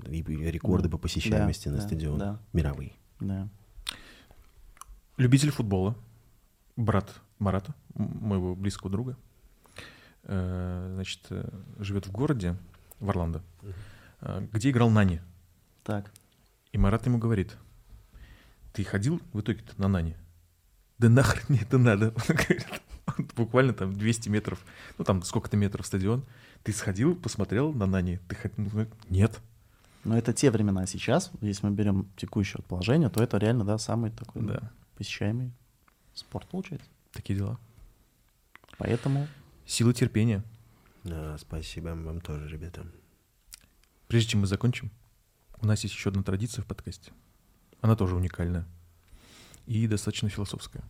Speaker 2: и- рекорды
Speaker 3: Да.
Speaker 2: по посещаемости
Speaker 3: Да,
Speaker 2: на
Speaker 3: да,
Speaker 2: стадион.
Speaker 3: да.
Speaker 2: Мировые.
Speaker 3: Да.
Speaker 1: Любитель футбола, брат Марата, моего близкого друга, э, значит, э, живет в городе, в Орландо, э, где играл Нани.
Speaker 3: Так.
Speaker 1: И Марат ему говорит, ты ходил в итоге-то на Нани? Да нахрен мне это надо. Он говорит, Буквально там 200 метров, ну там сколько-то метров стадион. Ты сходил, посмотрел на Нани? Ты хот- ну, Нет.
Speaker 3: Но это те времена. Сейчас, если мы берем текущее положение, то это реально, да, самый такой ну,
Speaker 1: Да,
Speaker 3: посещаемый спорт получается.
Speaker 1: такие дела.
Speaker 3: Поэтому
Speaker 1: Сила терпения.
Speaker 2: Да, спасибо вам тоже, ребята.
Speaker 1: Прежде чем мы закончим, у нас есть еще одна традиция в подкасте. Она тоже уникальная и достаточно философская.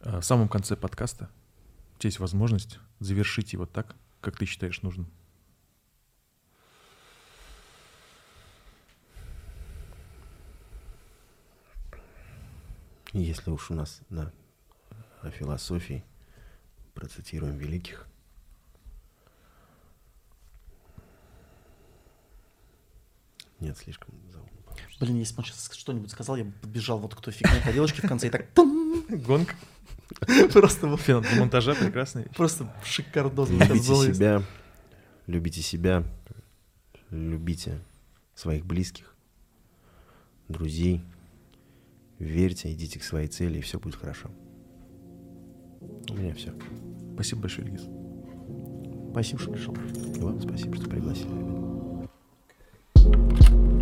Speaker 1: А, В самом конце подкаста у тебя есть возможность завершить его так, как ты считаешь нужным.
Speaker 2: Если уж у нас на о философии процитируем великих, нет, слишком заумно.
Speaker 3: Блин, если бы он сейчас что-нибудь сказал, я бы подбежал вот к той фигне тарелочки в конце и так пум,
Speaker 1: Гонг
Speaker 3: просто вот
Speaker 1: финал монтажа прекрасный.
Speaker 3: просто шикардозно сейчас
Speaker 2: Любите себя, любите себя, любите своих близких, друзей, верьте, идите к своей цели, и все будет хорошо. У меня все.
Speaker 1: Спасибо большое, Ильгиз.
Speaker 3: Спасибо, что пришел.
Speaker 2: И вам спасибо, что пригласили. ребят.